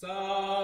三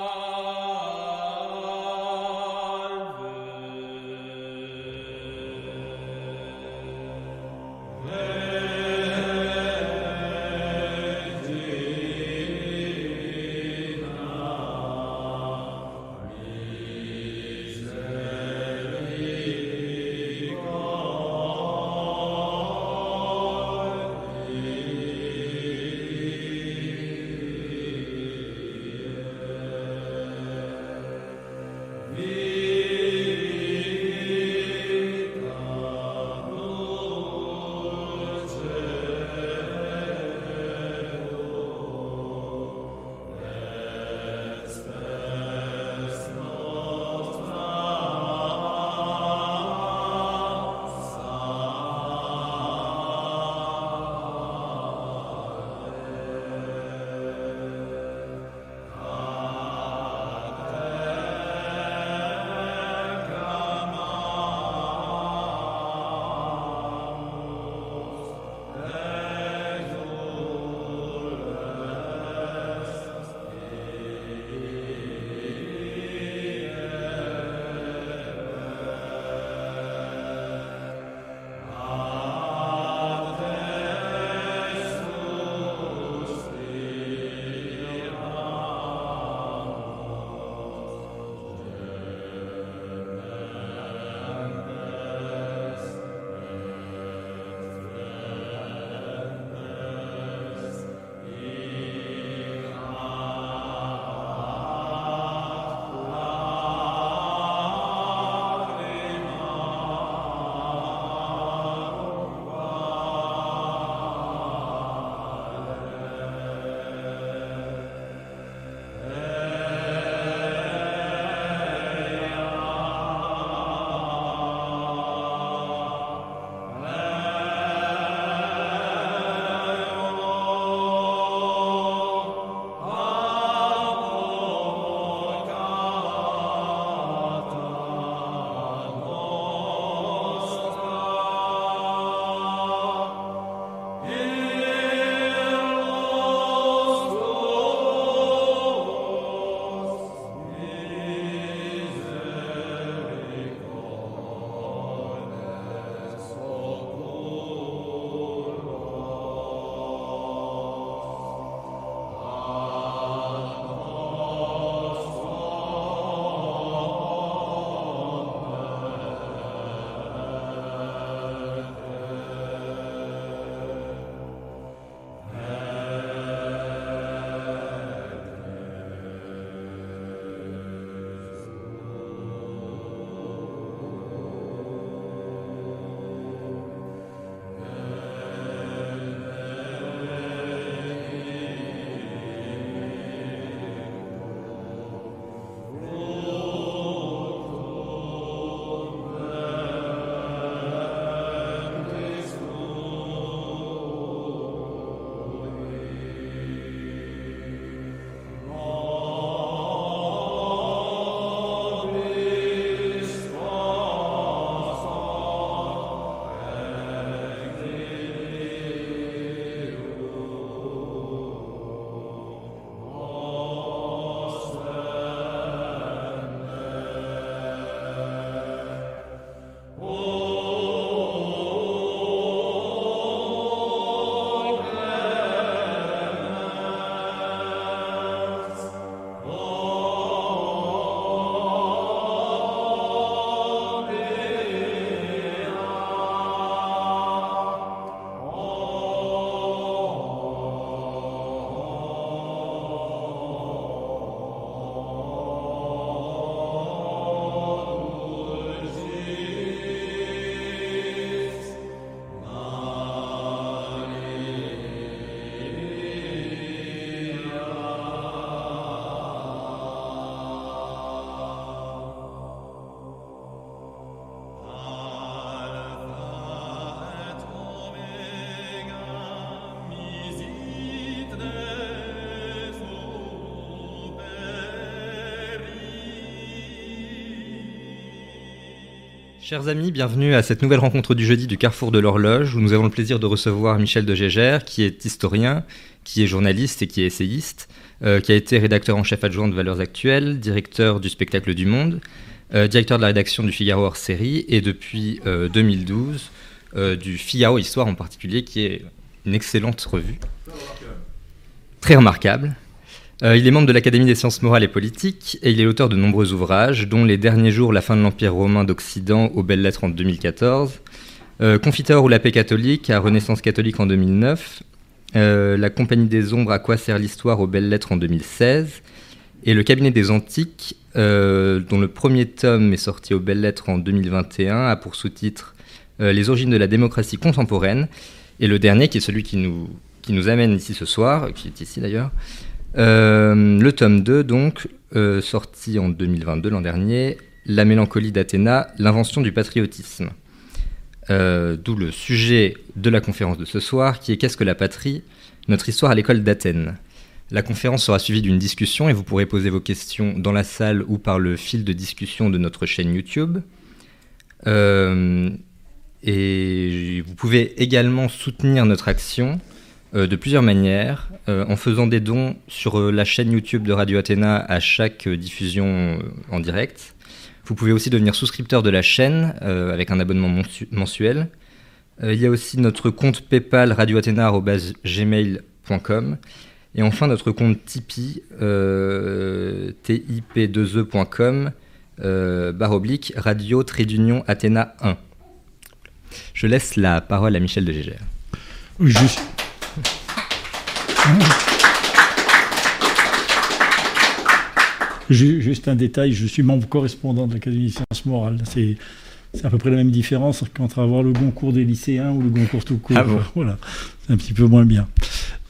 Chers amis, bienvenue à cette nouvelle rencontre du jeudi du Carrefour de l'Horloge où nous avons le plaisir de recevoir Michel de Gégère qui est historien, qui est journaliste et qui est essayiste, qui a été rédacteur en chef adjoint de Valeurs Actuelles, directeur du spectacle du Monde, directeur de la rédaction du Figaro hors série et depuis 2012 du Figaro Histoire en particulier, qui est une excellente revue. Très remarquable. Euh, il est membre de l'Académie des sciences morales et politiques et il est l'auteur de nombreux ouvrages, dont Les derniers jours, la fin de l'Empire romain d'Occident aux belles lettres en 2014, euh, Confiteur ou la paix catholique à Renaissance catholique en 2009, euh, La compagnie des ombres à quoi sert l'histoire aux belles lettres en 2016, et Le cabinet des antiques, dont le premier tome est sorti aux belles lettres en 2021, a pour sous-titre Les origines de la démocratie contemporaine, et le dernier, qui est celui qui nous, qui nous amène ici ce soir, qui est ici d'ailleurs, euh, le tome 2, donc, euh, sorti en 2022, l'an dernier, La mélancolie d'Athéna, l'invention du patriotisme. Euh, d'où le sujet de la conférence de ce soir, qui est Qu'est-ce que la patrie? Notre histoire à l'école d'Athènes. La conférence sera suivie d'une discussion et vous pourrez poser vos questions dans la salle ou par le fil de discussion de notre chaîne YouTube. et vous pouvez également soutenir notre action de plusieurs manières, euh, en faisant des dons sur euh, la chaîne YouTube de Radio Athéna à chaque diffusion en direct. Vous pouvez aussi devenir souscripteur de la chaîne avec un abonnement mensuel. il y a aussi notre compte PayPal radioathéna.gmail.com et enfin notre compte Tipeee tip2e.com barre oblique radio trait d'union Athéna 1. Je laisse la parole à Michel de Gégère. Un détail, je suis membre correspondant de l'Académie des sciences morales. C'est à peu près la même différence qu'entre avoir le concours des lycéens ou le concours tout court. Ah voilà, c'est un petit peu moins bien.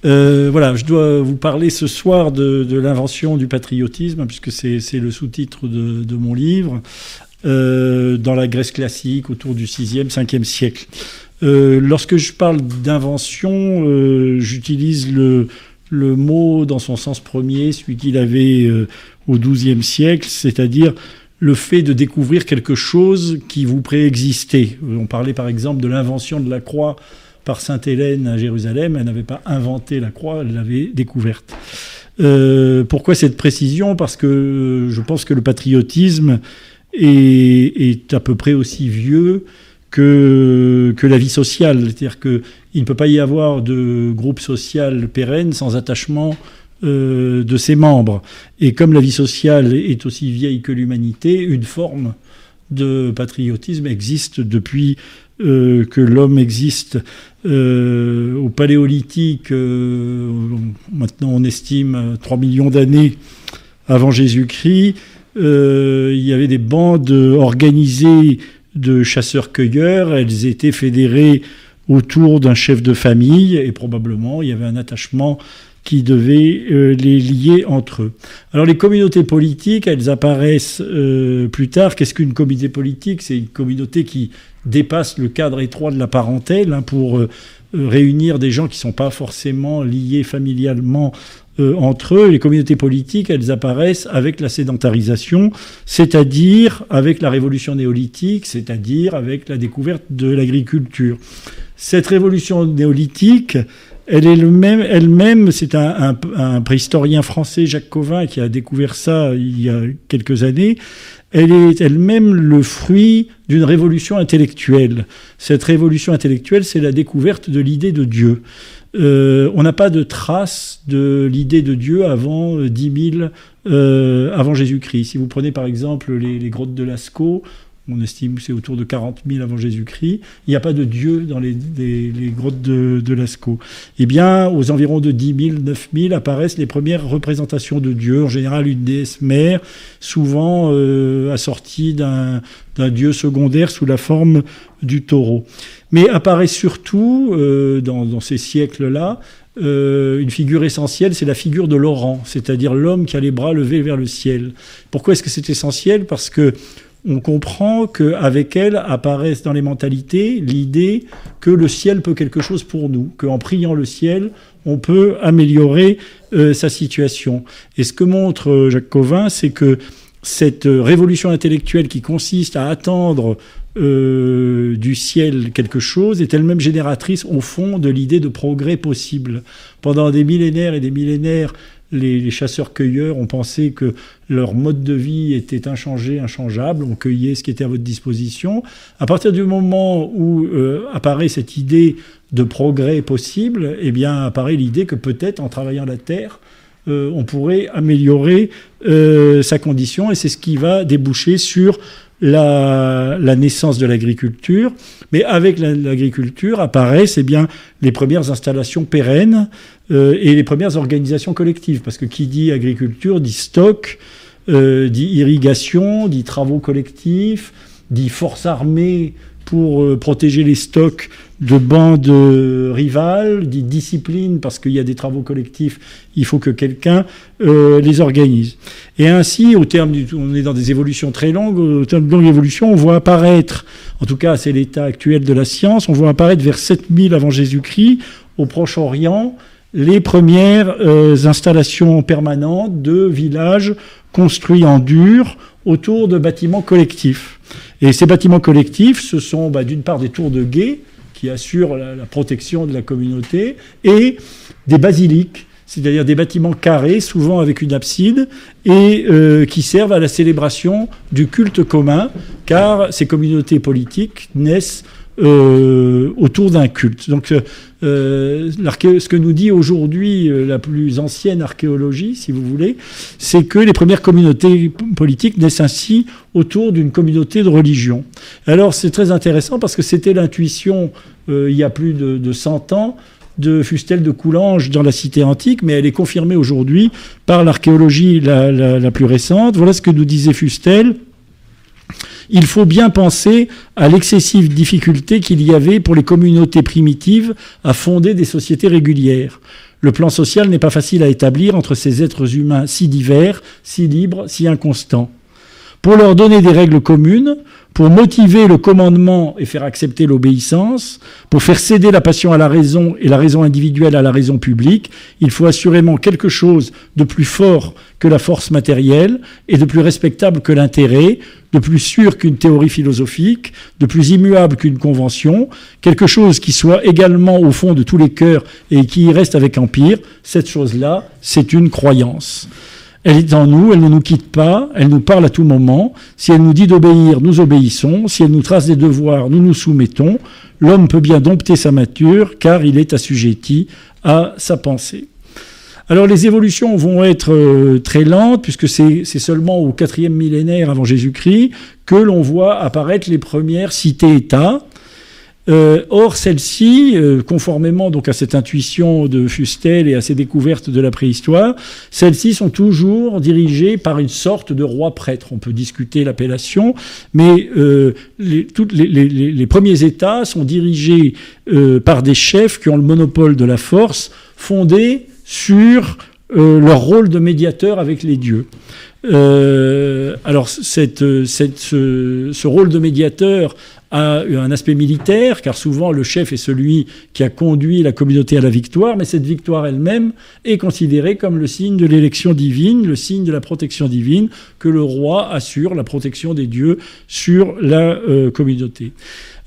Euh, voilà, je dois vous parler ce soir de, l'invention du patriotisme, puisque c'est le sous-titre de, mon livre, euh, dans la Grèce classique, autour du 6e, 5e siècle. Euh, lorsque je parle d'invention, euh, j'utilise le, mot dans son sens premier, celui qu'il avait euh, au XIIe siècle, c'est-à-dire le fait de découvrir quelque chose qui vous préexistait. On parlait par exemple de l'invention de la croix par Sainte Hélène à Jérusalem. Elle n'avait pas inventé la croix, elle l'avait découverte. pourquoi cette précision? Parce que je pense que le patriotisme est à peu près aussi vieux que, la vie sociale. C'est-à-dire qu'il ne peut pas y avoir de groupe social pérenne sans attachement euh, de ses membres. Et comme la vie sociale est aussi vieille que l'humanité, une forme de patriotisme existe depuis euh, que l'homme existe. Euh, au paléolithique, maintenant on estime 3 millions d'années avant Jésus-Christ, il y avait des bandes organisées de chasseurs-cueilleurs. Elles étaient fédérées autour d'un chef de famille et probablement il y avait un attachement qui devait euh, les lier entre eux. Alors les communautés politiques, elles apparaissent euh, plus tard. Qu'est-ce qu'une communauté politique? C'est une communauté qui dépasse le cadre étroit de la parentèle hein, pour euh, réunir des gens qui ne sont pas forcément liés familialement euh, entre eux. Les communautés politiques, elles apparaissent avec la sédentarisation, c'est-à-dire avec la révolution néolithique, c'est-à-dire avec la découverte de l'agriculture. Cette révolution néolithique, elle est même, elle-même, c'est un, un, préhistorien français, Jacques Covin, qui a découvert ça il y a quelques années. Elle est elle-même le fruit d'une révolution intellectuelle. Cette révolution intellectuelle, c'est la découverte de l'idée de Dieu. Euh, on n'a pas de trace de l'idée de Dieu avant 10 euh, 000 euh, avant Jésus-Christ. Si vous prenez par exemple les, grottes de Lascaux, on estime que c'est autour de 40 000 avant Jésus-Christ. Il n'y a pas de Dieu dans les, grottes de, Lascaux. Eh bien, aux environs de 10 000, 9 000 apparaissent les premières représentations de Dieu, en général une déesse mère, souvent assortie d'un dieu secondaire sous la forme du taureau. Mais apparaît surtout, euh, dans, ces siècles-là, euh, une figure essentielle, c'est la figure de Laurent, c'est-à-dire l'homme qui a les bras levés vers le ciel. Pourquoi est-ce que c'est essentiel? Parce que on comprend qu'avec elle apparaissent dans les mentalités l'idée que le ciel peut quelque chose pour nous, qu'en priant le ciel, on peut améliorer euh, sa situation. Et ce que montre Jacques Covin, c'est que cette révolution intellectuelle qui consiste à attendre du ciel quelque chose est elle-même génératrice au fond de l'idée de progrès possible. Pendant des millénaires et des millénaires, les, chasseurs-cueilleurs ont pensé que leur mode de vie était inchangé, inchangeable, on cueillait ce qui était à votre disposition. À partir du moment où euh, apparaît cette idée de progrès possible, eh bien apparaît l'idée que peut-être en travaillant la terre, euh, on pourrait améliorer euh, sa condition et c'est ce qui va déboucher sur la, naissance de l'agriculture. Mais avec l'agriculture apparaissent eh bien, les premières installations pérennes euh, et les premières organisations collectives. Parce que qui dit agriculture dit stock, euh, dit irrigation, dit travaux collectifs, dit force armée pour euh, protéger les stocks de bandes rivales, dit discipline parce qu'il y a des travaux collectifs, il faut que quelqu'un les organise. Et ainsi, au terme du, on est dans des évolutions très longues, au terme de longue évolution, on voit apparaître, en tout cas c'est l'état actuel de la science, on voit apparaître vers 7000 avant Jésus-Christ, au Proche-Orient, les premières euh, installations permanentes de villages construits en dur autour de bâtiments collectifs. Et ces bâtiments collectifs, ce sont bah, d'une part des tours de guet qui assurent la, protection de la communauté et des basiliques c'est-à-dire des bâtiments carrés, souvent avec une abside, et euh, qui servent à la célébration du culte commun, car ces communautés politiques naissent euh, autour d'un culte. Donc, euh, ce que nous dit aujourd'hui euh, la plus ancienne archéologie, si vous voulez, c'est que les premières communautés politiques naissent ainsi autour d'une communauté de religion. Alors, c'est très intéressant parce que c'était l'intuition il y a plus de, 100 ans de Fustel de Coulanges dans la cité antique, mais elle est confirmée aujourd'hui par l'archéologie la, la, plus récente. Voilà ce que nous disait Fustel il faut bien penser à l'excessive difficulté qu'il y avait pour les communautés primitives à fonder des sociétés régulières. Le plan social n'est pas facile à établir entre ces êtres humains si divers, si libres, si inconstants. Pour leur donner des règles communes, pour motiver le commandement et faire accepter l'obéissance, pour faire céder la passion à la raison et la raison individuelle à la raison publique, il faut assurément quelque chose de plus fort que la force matérielle et de plus respectable que l'intérêt, de plus sûr qu'une théorie philosophique, de plus immuable qu'une convention, quelque chose qui soit également au fond de tous les cœurs et qui y reste avec empire. Cette chose-là, c'est une croyance. Elle est en nous, elle ne nous quitte pas, elle nous parle à tout moment. Si elle nous dit d'obéir, nous obéissons. Si elle nous trace des devoirs, nous nous soumettons. L'homme peut bien dompter sa mature, car il est assujetti à sa pensée. Alors les évolutions vont être euh, très lentes, puisque c'est seulement au quatrième millénaire avant Jésus-Christ que l'on voit apparaître les premières cités-États. Euh, or, celles-ci, euh, conformément donc à cette intuition de Fustel et à ces découvertes de la préhistoire, celles-ci sont toujours dirigées par une sorte de roi prêtre. On peut discuter l'appellation, mais euh, les, les, les, premiers États sont dirigés par des chefs qui ont le monopole de la force, fondés sur leur rôle de médiateur avec les dieux. alors, cette, cette, ce, ce, rôle de médiateur a un aspect militaire, car souvent le chef est celui qui a conduit la communauté à la victoire, mais cette victoire elle-même est considérée comme le signe de l'élection divine, le signe de la protection divine, que le roi assure la protection des dieux sur la euh, communauté.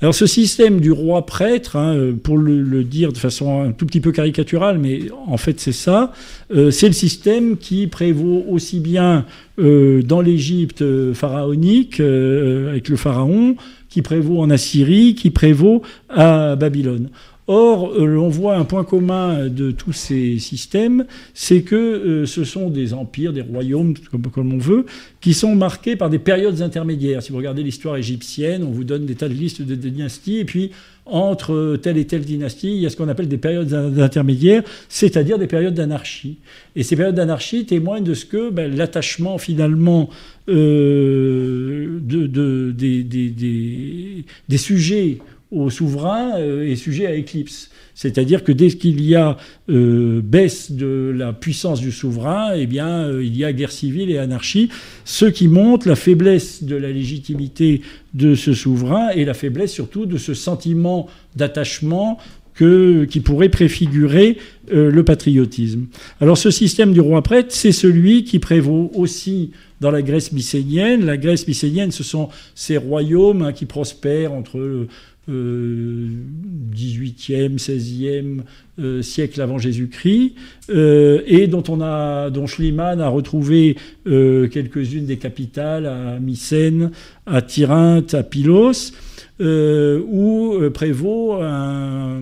Alors ce système du roi prêtre, hein, pour le, dire de façon un tout petit peu caricaturale, mais en fait c'est ça, euh, c'est le système qui prévaut aussi bien euh, dans l'Égypte pharaonique avec le pharaon qui prévaut en Assyrie, qui prévaut à Babylone. Or, euh, l'on voit un point commun de tous ces systèmes, c'est que euh, ce sont des empires, des royaumes, comme, on veut, qui sont marqués par des périodes intermédiaires. Si vous regardez l'histoire égyptienne, on vous donne des tas de listes de, dynasties, et puis entre telle et telle dynastie, il y a ce qu'on appelle des périodes intermédiaires, c'est-à-dire des périodes d'anarchie. Et ces périodes d'anarchie témoignent de ce que ben, l'attachement finalement euh, de, de, des, des, des, sujets au souverain euh, est sujet à éclipse. C'est-à-dire que dès qu'il y a euh, baisse de la puissance du souverain, eh bien, euh, il y a guerre civile et anarchie, ce qui montre la faiblesse de la légitimité de ce souverain et la faiblesse surtout de ce sentiment d'attachement qui pourrait préfigurer le patriotisme. Alors ce système du roi prêtre, c'est celui qui prévaut aussi dans la Grèce mycénienne. La Grèce mycénienne, ce sont ces royaumes hein, qui prospèrent entre 18e, 16e euh, siècle avant Jésus-Christ, euh, et dont, on a, dont Schliemann a retrouvé euh, quelques-unes des capitales à Mycène, à Tyrinthe, à Pylos, où prévaut un,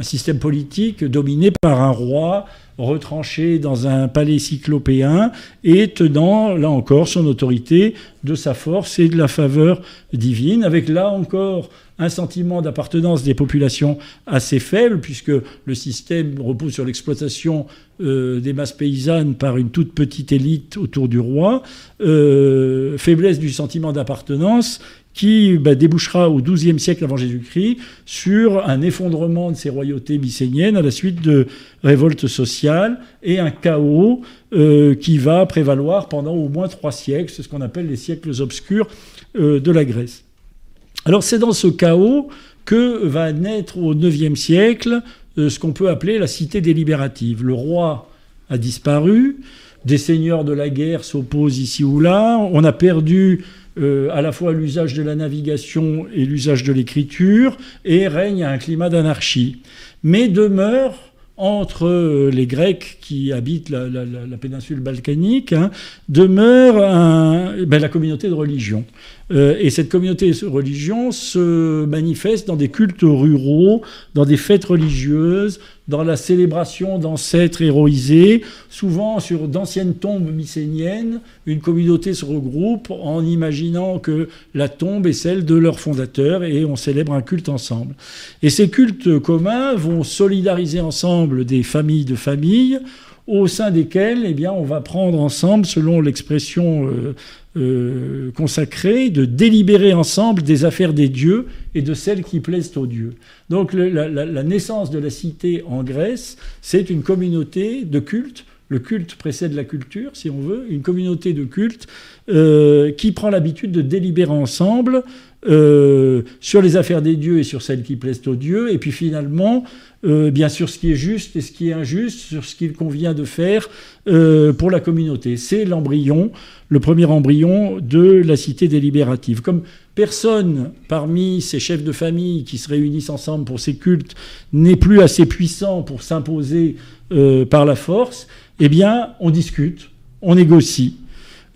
système politique dominé par un roi retranché dans un palais cyclopéen et tenant, là encore, son autorité de sa force et de la faveur divine, avec là encore un sentiment d'appartenance des populations assez faible, puisque le système repose sur l'exploitation euh, des masses paysannes par une toute petite élite autour du roi, euh, faiblesse du sentiment d'appartenance qui bah, débouchera au XIIe siècle avant Jésus-Christ sur un effondrement de ces royautés mycéniennes à la suite de révoltes sociales et un chaos euh, qui va prévaloir pendant au moins trois siècles, c'est ce qu'on appelle les siècles obscurs de la Grèce. Alors c'est dans ce chaos que va naître au IXe siècle euh, ce qu'on peut appeler la cité délibérative. Le roi a disparu, des seigneurs de la guerre s'opposent ici ou là, on a perdu euh, à la fois l'usage de la navigation et l'usage de l'écriture, et règne un climat d'anarchie. Mais demeure entre euh, les Grecs qui habitent la, péninsule balkanique, hein, demeure ben, la communauté de religion. Euh, et cette communauté de religion se manifeste dans des cultes ruraux, dans des fêtes religieuses, dans la célébration d'ancêtres héroïsés. Souvent, sur d'anciennes tombes mycéniennes, une communauté se regroupe en imaginant que la tombe est celle de leur fondateur et on célèbre un culte ensemble. Et ces cultes communs vont solidariser ensemble des familles de familles au sein desquelles eh bien, on va prendre ensemble, selon l'expression euh, euh, consacré de délibérer ensemble des affaires des dieux et de celles qui plaisent aux dieux. Donc la, naissance de la cité en Grèce, c'est une communauté de culte. Le culte précède la culture, si on veut, une communauté de culte euh, qui prend l'habitude de délibérer ensemble euh, sur les affaires des dieux et sur celles qui plaisent aux dieux, et puis finalement, bien sûr, ce qui est juste et ce qui est injuste, sur ce qu'il convient de faire pour la communauté. C'est l'embryon le premier embryon de la cité délibérative. Comme personne parmi ces chefs de famille qui se réunissent ensemble pour ces cultes n'est plus assez puissant pour s'imposer euh, par la force, eh bien, on discute, on négocie.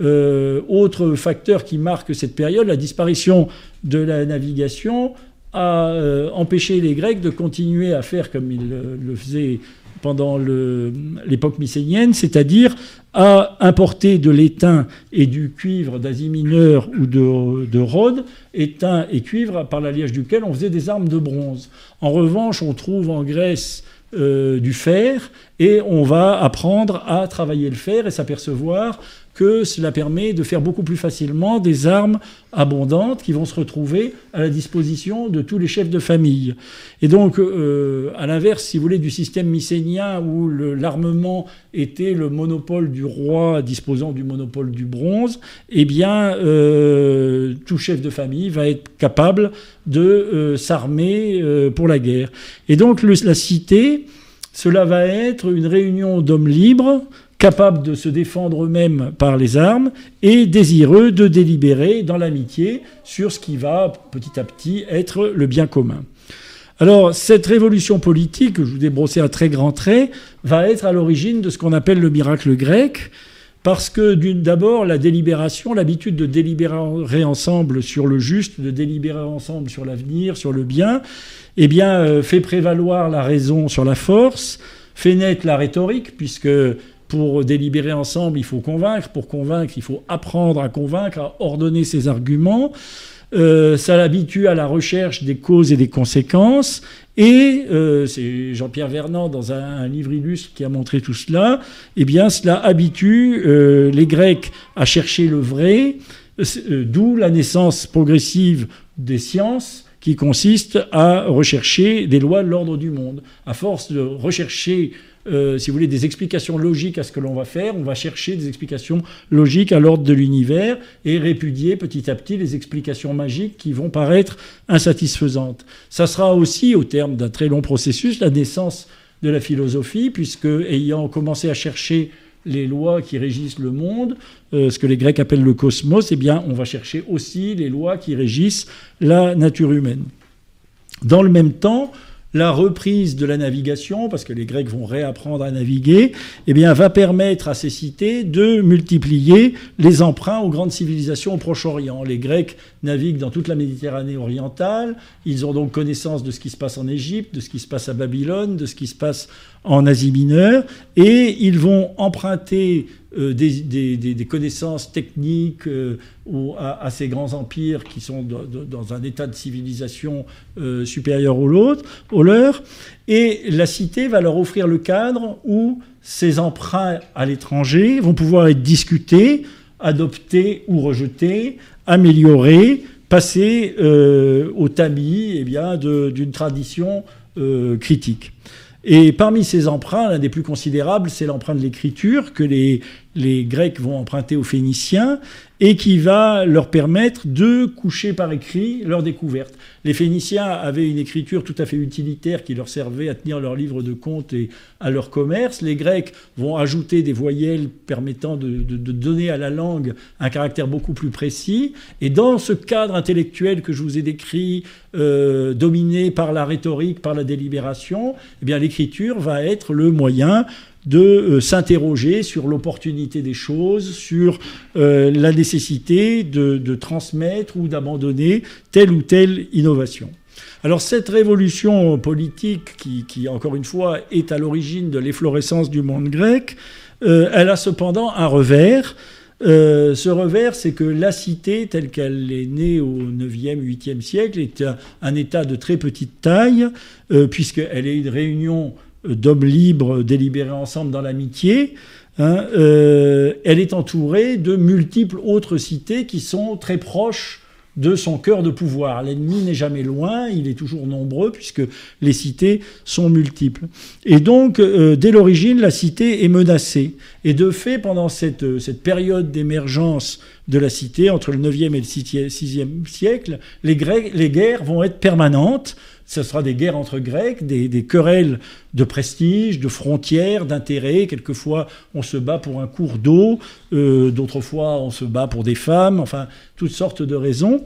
Euh, autre facteur qui marque cette période, la disparition de la navigation a euh, empêché les Grecs de continuer à faire comme ils le faisaient pendant l'époque mycénienne, c'est-à-dire à importer de l'étain et du cuivre d'Asie mineure ou de, Rhodes, étain et cuivre par l'alliage duquel on faisait des armes de bronze. En revanche, on trouve en Grèce euh, du fer et on va apprendre à travailler le fer et s'apercevoir que cela permet de faire beaucoup plus facilement des armes abondantes qui vont se retrouver à la disposition de tous les chefs de famille. Et donc, euh, à l'inverse, si vous voulez, du système mycénien où l'armement était le monopole du roi disposant du monopole du bronze, eh bien, euh, tout chef de famille va être capable de euh, s'armer pour la guerre. Et donc, la cité, cela va être une réunion d'hommes libres capables de se défendre eux-mêmes par les armes et désireux de délibérer dans l'amitié sur ce qui va petit à petit être le bien commun. Alors cette révolution politique, que je vous ai brossé à très grands traits, va être à l'origine de ce qu'on appelle le miracle grec, parce que d'abord la délibération, l'habitude de délibérer ensemble sur le juste, de délibérer ensemble sur l'avenir, sur le bien, eh bien euh, fait prévaloir la raison sur la force, fait naître la rhétorique, puisque pour délibérer ensemble, il faut convaincre. Pour convaincre, il faut apprendre à convaincre, à ordonner ses arguments. Euh, ça l'habitue à la recherche des causes et des conséquences. Et euh, c'est Jean-Pierre Vernant, dans un, livre illustre, qui a montré tout cela. Eh bien, cela habitue euh, les Grecs à chercher le vrai, d'où la naissance progressive des sciences qui consiste à rechercher des lois de l'ordre du monde. À force de rechercher euh, si vous voulez, des explications logiques à ce que l'on va faire. On va chercher des explications logiques à l'ordre de l'univers et répudier petit à petit les explications magiques qui vont paraître insatisfaisantes. Ça sera aussi, au terme d'un très long processus, la naissance de la philosophie, puisque ayant commencé à chercher les lois qui régissent le monde, euh, ce que les Grecs appellent le cosmos, eh bien, on va chercher aussi les lois qui régissent la nature humaine. Dans le même temps, la reprise de la navigation, parce que les Grecs vont réapprendre à naviguer, eh bien, va permettre à ces cités de multiplier les emprunts aux grandes civilisations au Proche-Orient. Les Grecs naviguent dans toute la Méditerranée orientale, ils ont donc connaissance de ce qui se passe en Égypte, de ce qui se passe à Babylone, de ce qui se passe en Asie mineure, et ils vont emprunter euh, des, connaissances techniques euh, à, ces grands empires qui sont dans un état de civilisation euh, supérieur au, au leur, et la cité va leur offrir le cadre où ces emprunts à l'étranger vont pouvoir être discutés, adoptés ou rejetés, améliorés, passés au tamis eh bien, d'une tradition critique. Et parmi ces emprunts, l'un des plus considérables, c'est l'emprunt de l'écriture que les, les Grecs vont emprunter aux Phéniciens et qui va leur permettre de coucher par écrit leur découverte. Les Phéniciens avaient une écriture tout à fait utilitaire qui leur servait à tenir leurs livres de comptes et à leur commerce. Les Grecs vont ajouter des voyelles permettant de, donner à la langue un caractère beaucoup plus précis. Et dans ce cadre intellectuel que je vous ai décrit, euh, dominé par la rhétorique, par la délibération, eh bien l'écriture va être le moyen de euh, s'interroger sur l'opportunité des choses, sur euh, la nécessité de, transmettre ou d'abandonner telle ou telle innovation. Alors cette révolution politique qui, encore une fois, est à l'origine de l'efflorescence du monde grec, euh, elle a cependant un revers. ce revers, c'est que la cité, telle qu'elle est née au 9e, 8e siècle, est un, état de très petite taille, puisqu'elle est une réunion d'hommes libres délibérés ensemble dans l'amitié, hein, euh, elle est entourée de multiples autres cités qui sont très proches de son cœur de pouvoir. L'ennemi n'est jamais loin, il est toujours nombreux puisque les cités sont multiples. Et donc, euh, dès l'origine, la cité est menacée. Et de fait, pendant cette, cette période d'émergence de la cité, entre le 9e et le 6e siècle, les guerres vont être permanentes ce sera des guerres entre Grecs, des, querelles de prestige, de frontières, d'intérêts. Quelquefois, on se bat pour un cours d'eau, euh, d'autres fois, on se bat pour des femmes, enfin, toutes sortes de raisons.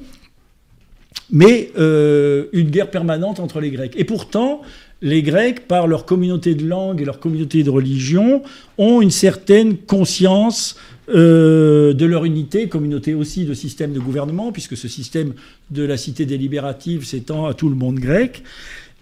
Mais euh, une guerre permanente entre les Grecs. Et pourtant, les Grecs, par leur communauté de langue et leur communauté de religion, ont une certaine conscience euh, de leur unité, communauté aussi de système de gouvernement, puisque ce système de la cité délibérative s'étend à tout le monde grec.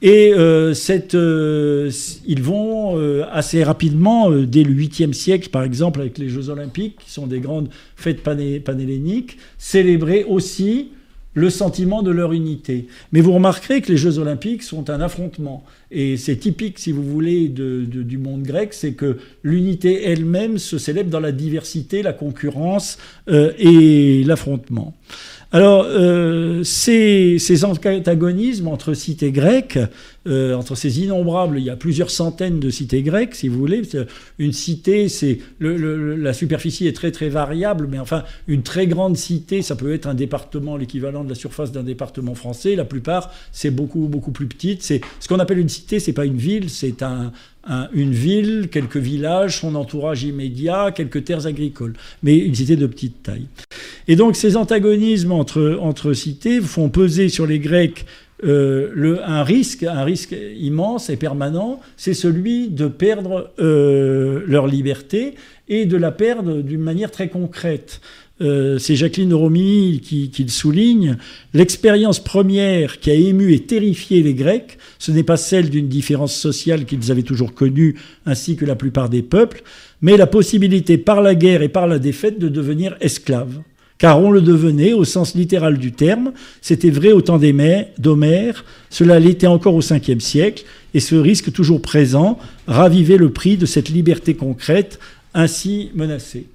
Et euh, euh, ils vont assez rapidement, dès le 8e siècle par exemple, avec les Jeux olympiques, qui sont des grandes fêtes panhelléniques, célébrer aussi le sentiment de leur unité. Mais vous remarquerez que les Jeux olympiques sont un affrontement. Et c'est typique, si vous voulez, du monde grec, c'est que l'unité elle-même se célèbre dans la diversité, la concurrence euh, et l'affrontement. Alors, euh, ces, antagonismes entre cités grecques, euh, entre ces innombrables, il y a plusieurs centaines de cités grecques, si vous voulez. Une cité, c'est la superficie est très très variable, mais enfin, une très grande cité, ça peut être un département, l'équivalent de la surface d'un département français. La plupart, c'est beaucoup beaucoup plus petite. C'est ce qu'on appelle une cité, c'est pas une ville, c'est un, une ville, quelques villages, son entourage immédiat, quelques terres agricoles, mais une cité de petite taille. Et donc ces antagonismes entre, cités font peser sur les Grecs euh, un risque, un risque immense et permanent, c'est celui de perdre euh, leur liberté et de la perdre d'une manière très concrète. Euh, c'est Jacqueline Romy qui, qui, le souligne, l'expérience première qui a ému et terrifié les Grecs, ce n'est pas celle d'une différence sociale qu'ils avaient toujours connue, ainsi que la plupart des peuples, mais la possibilité par la guerre et par la défaite de devenir esclaves. Car on le devenait au sens littéral du terme, c'était vrai au temps d'Homère, cela l'était encore au 5e siècle, et ce risque toujours présent ravivait le prix de cette liberté concrète ainsi menacée.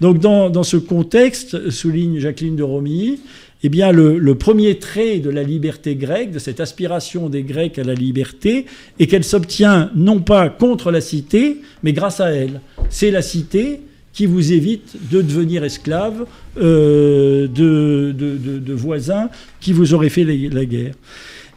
Donc dans, ce contexte, souligne Jacqueline de Romilly, eh le, premier trait de la liberté grecque, de cette aspiration des Grecs à la liberté, est qu'elle s'obtient non pas contre la cité, mais grâce à elle. C'est la cité qui vous évite de devenir esclave euh, de, voisins qui vous auraient fait la guerre.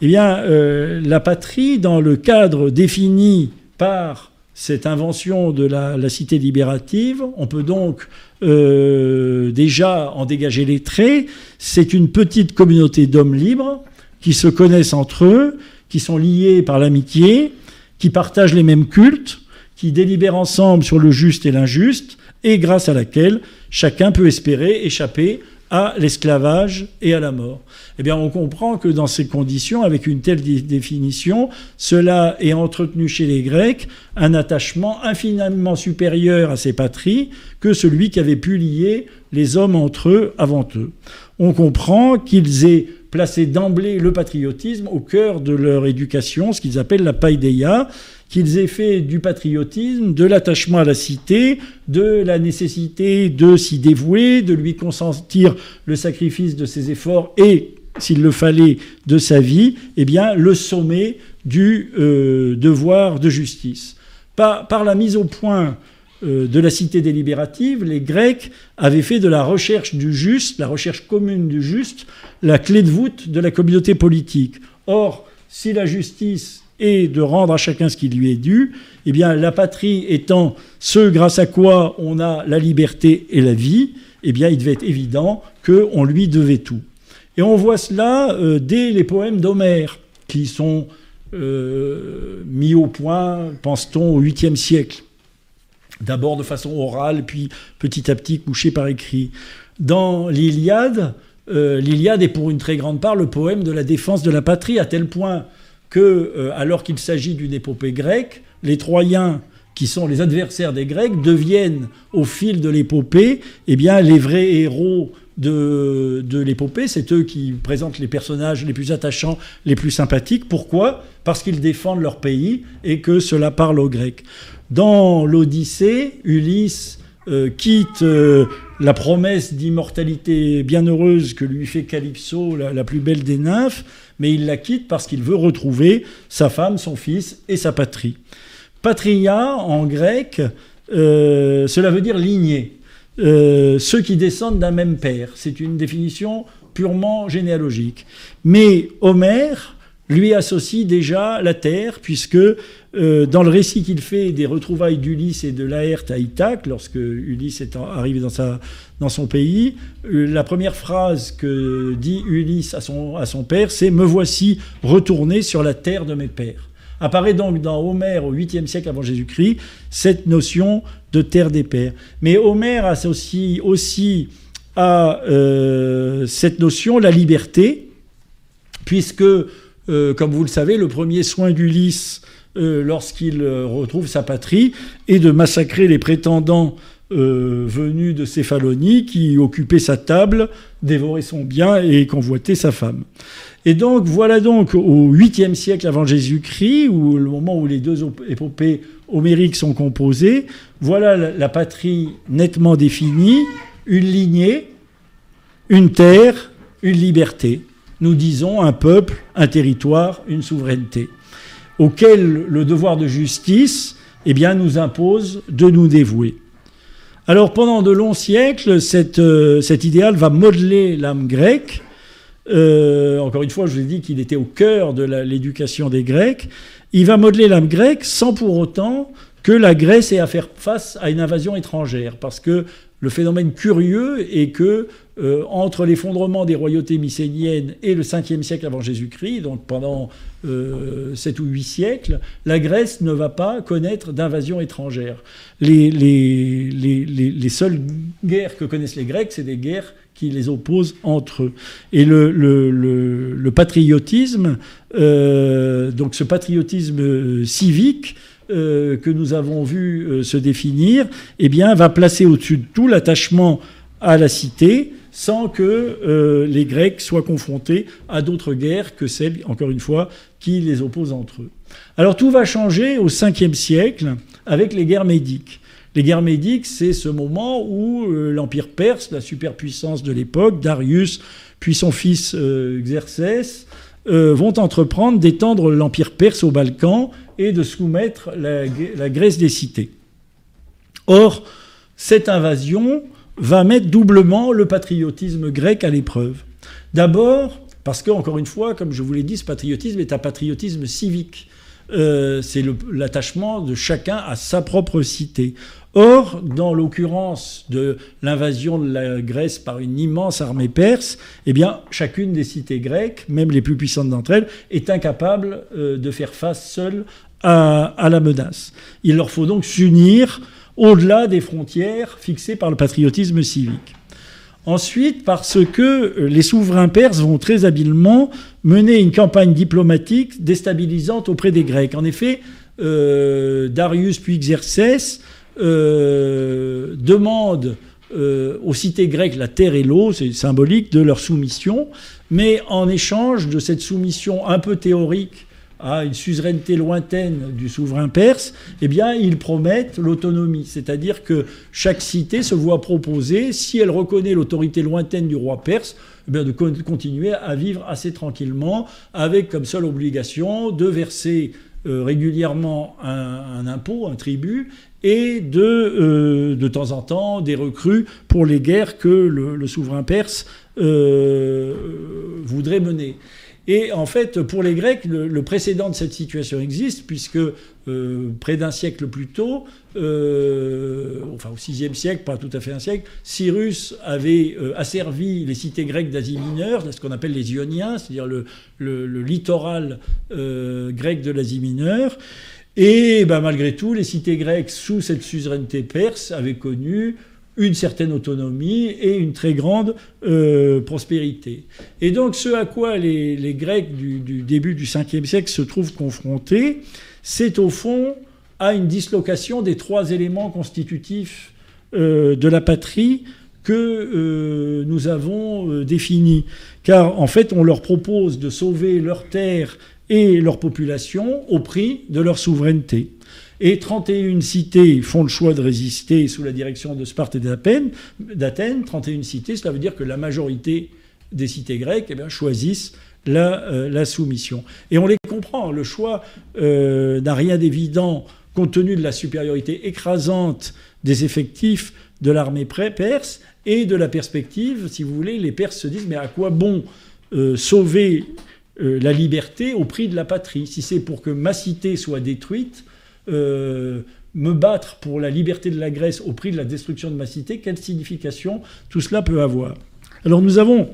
Eh bien, euh, la patrie, dans le cadre défini par cette invention de la, cité libérative. On peut donc euh, déjà en dégager les traits. C'est une petite communauté d'hommes libres qui se connaissent entre eux, qui sont liés par l'amitié, qui partagent les mêmes cultes, qui délibèrent ensemble sur le juste et l'injuste, et grâce à laquelle chacun peut espérer échapper à l'esclavage et à la mort. Eh bien, on comprend que dans ces conditions, avec une telle définition, cela est entretenu chez les Grecs un attachement infiniment supérieur à ces patries que celui qui avait pu lier les hommes entre eux avant eux. On comprend qu'ils aient placé d'emblée le patriotisme au cœur de leur éducation, ce qu'ils appellent la paideia, qu'ils aient fait du patriotisme, de l'attachement à la cité, de la nécessité de s'y dévouer, de lui consentir le sacrifice de ses efforts et, s'il le fallait, de sa vie, eh bien, le sommet du euh, devoir de justice. Par, la mise au point euh, de la cité délibérative, les Grecs avaient fait de la recherche du juste, la recherche commune du juste, la clé de voûte de la communauté politique. Or, si la justice et de rendre à chacun ce qui lui est dû, eh bien, la patrie étant ce grâce à quoi on a la liberté et la vie, eh bien, il devait être évident qu'on lui devait tout. Et on voit cela euh, dès les poèmes d'Homère, qui sont euh, mis au point, pense-t-on, au 8e siècle. D'abord de façon orale, puis petit à petit couché par écrit. Dans l'Iliade, euh, l'Iliade est pour une très grande part le poème de la défense de la patrie, à tel point que, euh, alors qu'il s'agit d'une épopée grecque, les Troyens, qui sont les adversaires des Grecs, deviennent, au fil de l'épopée, eh bien, les vrais héros de, de l'épopée. C'est eux qui présentent les personnages les plus attachants, les plus sympathiques. Pourquoi? Parce qu'ils défendent leur pays et que cela parle aux Grecs. Dans l'Odyssée, Ulysse euh, quitte euh, la promesse d'immortalité bienheureuse que lui fait Calypso, la, plus belle des nymphes, mais il la quitte parce qu'il veut retrouver sa femme, son fils et sa patrie. Patria, en grec, euh, cela veut dire lignée. ceux qui descendent d'un même père. C'est une définition purement généalogique. Mais Homère lui associe déjà la terre, puisque euh, dans le récit qu'il fait des retrouvailles d'Ulysse et de Laerte à Ithaque, lorsque Ulysse est arrivé dans, sa, dans son pays, euh, la première phrase que dit Ulysse à son, à son père, c'est Me voici retourné sur la terre de mes pères. Apparaît donc dans Homère au 8e siècle avant Jésus-Christ cette notion de terre des pères. Mais Homère associe aussi à euh, cette notion la liberté, puisque comme vous le savez, le premier soin d'Ulysse euh, lorsqu'il euh, retrouve sa patrie est de massacrer les prétendants venus de Céphalonie qui occupaient sa table, dévoraient son bien et convoitaient sa femme. Et donc voilà donc au 8e siècle avant Jésus-Christ, où le moment où les deux épopées homériques sont composées, voilà la patrie nettement définie, une lignée, une terre, une liberté nous disons un peuple, un territoire, une souveraineté, auquel le devoir de justice eh nous impose de nous dévouer. Alors pendant de longs siècles, euh, cet idéal va modeler l'âme grecque. Euh, encore une fois, je vous ai dit qu'il était au cœur de l'éducation des Grecs. Il va modeler l'âme grecque sans pour autant que la Grèce ait à faire face à une invasion étrangère, parce que le phénomène curieux est que euh, entre l'effondrement des royautés mycéniennes et le 5e siècle avant Jésus-Christ, donc pendant euh, 7 ou 8 siècles, la Grèce ne va pas connaître d'invasion étrangère. Les, les, les, les, seules guerres que connaissent les Grecs, c'est des guerres qui les opposent entre eux. Et le, patriotisme, euh, donc ce patriotisme euh, civique, euh, que nous avons vu euh, se définir, eh bien, va placer au-dessus de tout l'attachement à la cité, sans que euh, les Grecs soient confrontés à d'autres guerres que celles, encore une fois, qui les opposent entre eux. Alors tout va changer au 5e siècle avec les guerres médiques. Les guerres médiques, c'est ce moment où l'Empire perse, la superpuissance de l'époque, Darius, puis son fils Xerxès, vont entreprendre d'étendre l'empire perse au Balkan et de soumettre la, Grèce des cités. Or, cette invasion va mettre doublement le patriotisme grec à l'épreuve. D'abord, parce que, encore une fois, comme je vous l'ai dit, ce patriotisme est un patriotisme civique. Euh, c'est l'attachement de chacun à sa propre cité. Or, dans l'occurrence de l'invasion de la Grèce par une immense armée perse, eh bien, chacune des cités grecques, même les plus puissantes d'entre elles, est incapable euh, de faire face seule à, la menace. Il leur faut donc s'unir au-delà des frontières fixées par le patriotisme civique. Ensuite, parce que les souverains perses vont très habilement mener une campagne diplomatique déstabilisante auprès des Grecs. En effet, euh, Darius puis Xerxès euh, demandent euh, aux cités grecques la terre et l'eau, c'est symbolique de leur soumission, mais en échange de cette soumission un peu théorique à une suzeraineté lointaine du souverain perse, eh bien, ils promettent l'autonomie. C'est-à-dire que chaque cité se voit proposer, si elle reconnaît l'autorité lointaine du roi perse, eh bien, de continuer à vivre assez tranquillement, avec comme seule obligation de verser euh, régulièrement un, impôt, un tribut, et de, euh, de temps en temps des recrues pour les guerres que le, souverain perse euh, voudrait mener. Et en fait, pour les Grecs, le, précédent de cette situation existe, puisque euh, près d'un siècle plus tôt, euh, enfin au VIe siècle, pas tout à fait un siècle, Cyrus avait euh, asservi les cités grecques d'Asie mineure, ce qu'on appelle les Ioniens, c'est-à-dire le, littoral grec de l'Asie mineure. Et ben, malgré tout, les cités grecques sous cette suzeraineté perse avaient connu une certaine autonomie et une très grande euh, prospérité. Et donc ce à quoi les, Grecs du, début du 5e siècle se trouvent confrontés, c'est au fond à une dislocation des trois éléments constitutifs euh, de la patrie que euh, nous avons définis. Car en fait, on leur propose de sauver leurs terres et leur population au prix de leur souveraineté. Et 31 cités font le choix de résister sous la direction de Sparte et d'Athènes. 31 cités, cela veut dire que la majorité des cités grecques eh choisissent la, euh, la, soumission. Et on les comprend. Le choix euh, n'a rien d'évident compte tenu de la supériorité écrasante des effectifs de l'armée perse et de la perspective, si vous voulez, les Perses se disent mais à quoi bon euh, sauver la liberté au prix de la patrie? Si c'est pour que ma cité soit détruite, euh, me battre pour la liberté de la Grèce au prix de la destruction de ma cité, quelle signification tout cela peut avoir? Alors nous avons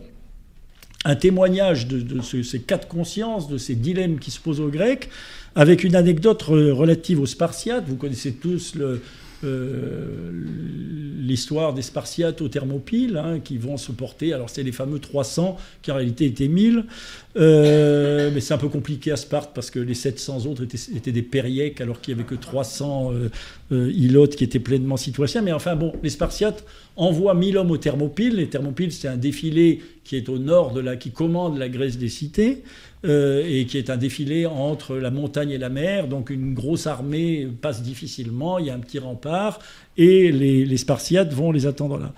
un témoignage de, ces quatre consciences, de ces dilemmes qui se posent aux Grecs, avec une anecdote relative aux Spartiates. Vous connaissez tous le, euh, l'histoire des Spartiates aux Thermopyles, hein, qui vont se porter. Alors, c'est les fameux 300, qui en réalité étaient 1000. Euh, mais c'est un peu compliqué à Sparte parce que les 700 autres étaient, des périèques, alors qu'il n'y avait que 300 euh, ilotes qui étaient pleinement citoyens. Mais enfin, bon, les Spartiates envoient 1000 hommes aux Thermopyles. Les Thermopyles, c'est un défilé qui est au nord de la, qui commande la Grèce des cités. Euh, et qui est un défilé entre la montagne et la mer. Donc une grosse armée passe difficilement, il y a un petit rempart, et les, Spartiates vont les attendre là.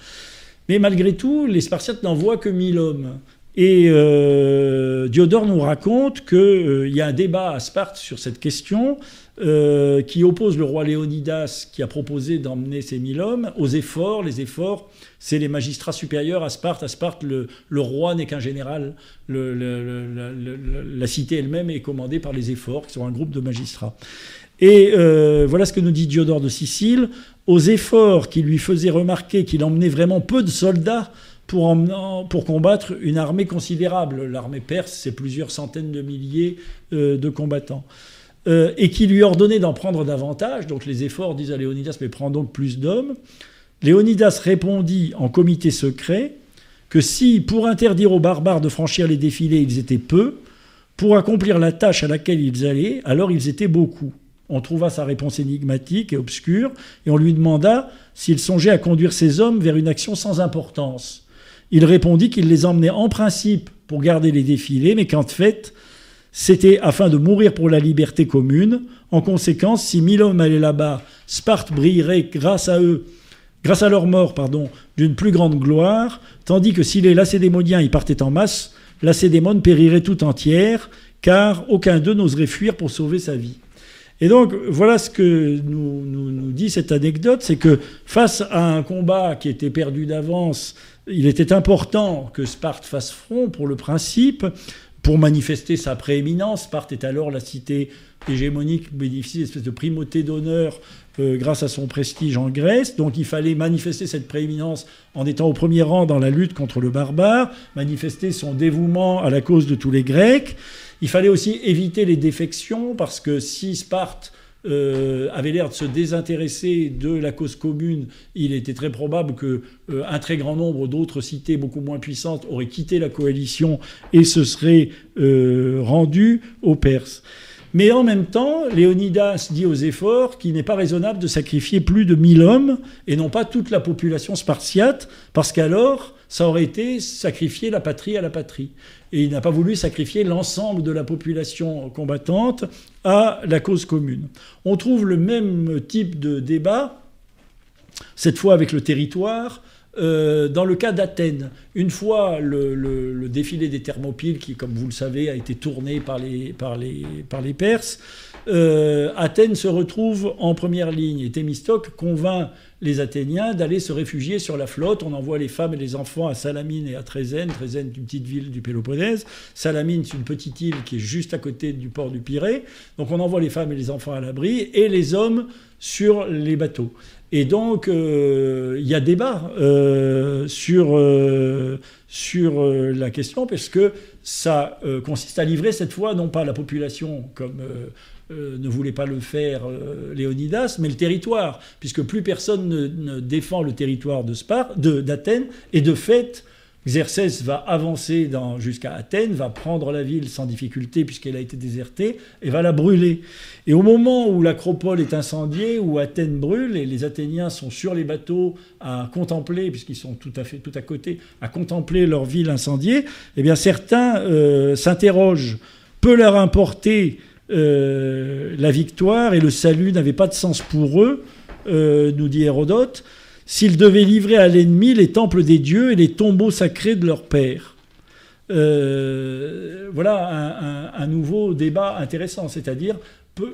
Mais malgré tout, les Spartiates n'envoient que 1000 hommes. Et euh, Diodore nous raconte qu'il euh, y a un débat à Sparte sur cette question. Euh, qui oppose le roi Léonidas, qui a proposé d'emmener ses mille hommes, aux efforts. Les efforts, c'est les magistrats supérieurs à Sparte. À Sparte, le, roi n'est qu'un général. la cité elle-même est commandée par les efforts, qui sont un groupe de magistrats. Et euh, voilà ce que nous dit Diodore de Sicile. Aux efforts qui lui faisaient remarquer qu'il emmenait vraiment peu de soldats pour, pour combattre une armée considérable. L'armée perse, c'est plusieurs centaines de milliers euh, de combattants. Euh, et qui lui ordonnait d'en prendre davantage. Donc les efforts disent à Léonidas, mais prends donc plus d'hommes. Léonidas répondit en comité secret que si, pour interdire aux barbares de franchir les défilés, ils étaient peu, pour accomplir la tâche à laquelle ils allaient, alors ils étaient beaucoup. On trouva sa réponse énigmatique et obscure, et on lui demanda s'il songeait à conduire ses hommes vers une action sans importance. Il répondit qu'il les emmenait en principe pour garder les défilés, mais qu'en fait, c'était afin de mourir pour la liberté commune. En conséquence, si mille hommes allaient là-bas, Sparte brillerait grâce à eux grâce à leur mort, pardon, d'une plus grande gloire, tandis que si les Lacédémoniens y partaient en masse, Lacédémone périrait tout entière, car aucun d'eux n'oserait fuir pour sauver sa vie. Et donc, voilà ce que nous, nous dit cette anecdote, c'est que face à un combat qui était perdu d'avance, il était important que Sparte fasse front pour le principe, pour manifester sa prééminence. Sparte est alors la cité hégémonique, bénéficie d'une espèce de primauté d'honneur euh, grâce à son prestige en Grèce. Donc il fallait manifester cette prééminence en étant au premier rang dans la lutte contre le barbare, manifester son dévouement à la cause de tous les Grecs. Il fallait aussi éviter les défections parce que si Sparte euh, avait l'air de se désintéresser de la cause commune, il était très probable que euh, un très grand nombre d'autres cités beaucoup moins puissantes auraient quitté la coalition et se seraient euh, aux Perses. Mais en même temps, Léonidas dit aux efforts qu'il n'est pas raisonnable de sacrifier plus de 1000 hommes et non pas toute la population spartiate, parce qu'alors, ça aurait été sacrifier la patrie à la patrie. Et il n'a pas voulu sacrifier l'ensemble de la population combattante à la cause commune. On trouve le même type de débat, cette fois avec le territoire, euh, dans le cas d'Athènes, une fois le, défilé des Thermopyles, qui, comme vous le savez, a été tourné par les, par les, par les Perses, euh, Athènes se retrouve en première ligne et Thémistocle convainc les Athéniens d'aller se réfugier sur la flotte. On envoie les femmes et les enfants à Salamine et à Trézène. Trézène est une petite ville du Péloponnèse. Salamine, c'est une petite île qui est juste à côté du port du Pirée. Donc on envoie les femmes et les enfants à l'abri et les hommes sur les bateaux. Et donc, euh, il y a débat euh, sur, euh, sur la question, parce que ça consiste à livrer cette fois, non pas la population comme ne voulait pas le faire Léonidas, mais le territoire, puisque plus personne ne, défend le territoire d'Athènes, et de fait, Xerxès va avancer jusqu'à Athènes, va prendre la ville sans difficulté puisqu'elle a été désertée et va la brûler. Et au moment où l'acropole est incendiée, où Athènes brûle et les Athéniens sont sur les bateaux à contempler, puisqu'ils sont tout à fait tout à côté, à contempler leur ville incendiée, eh bien certains euh, s'interrogent. Peut leur importer euh, la victoire et le salut n'avait pas de sens pour eux, euh, nous dit Hérodote s'ils devaient livrer à l'ennemi les temples des dieux et les tombeaux sacrés de leurs pères. Euh, voilà un, nouveau débat intéressant, c'est-à-dire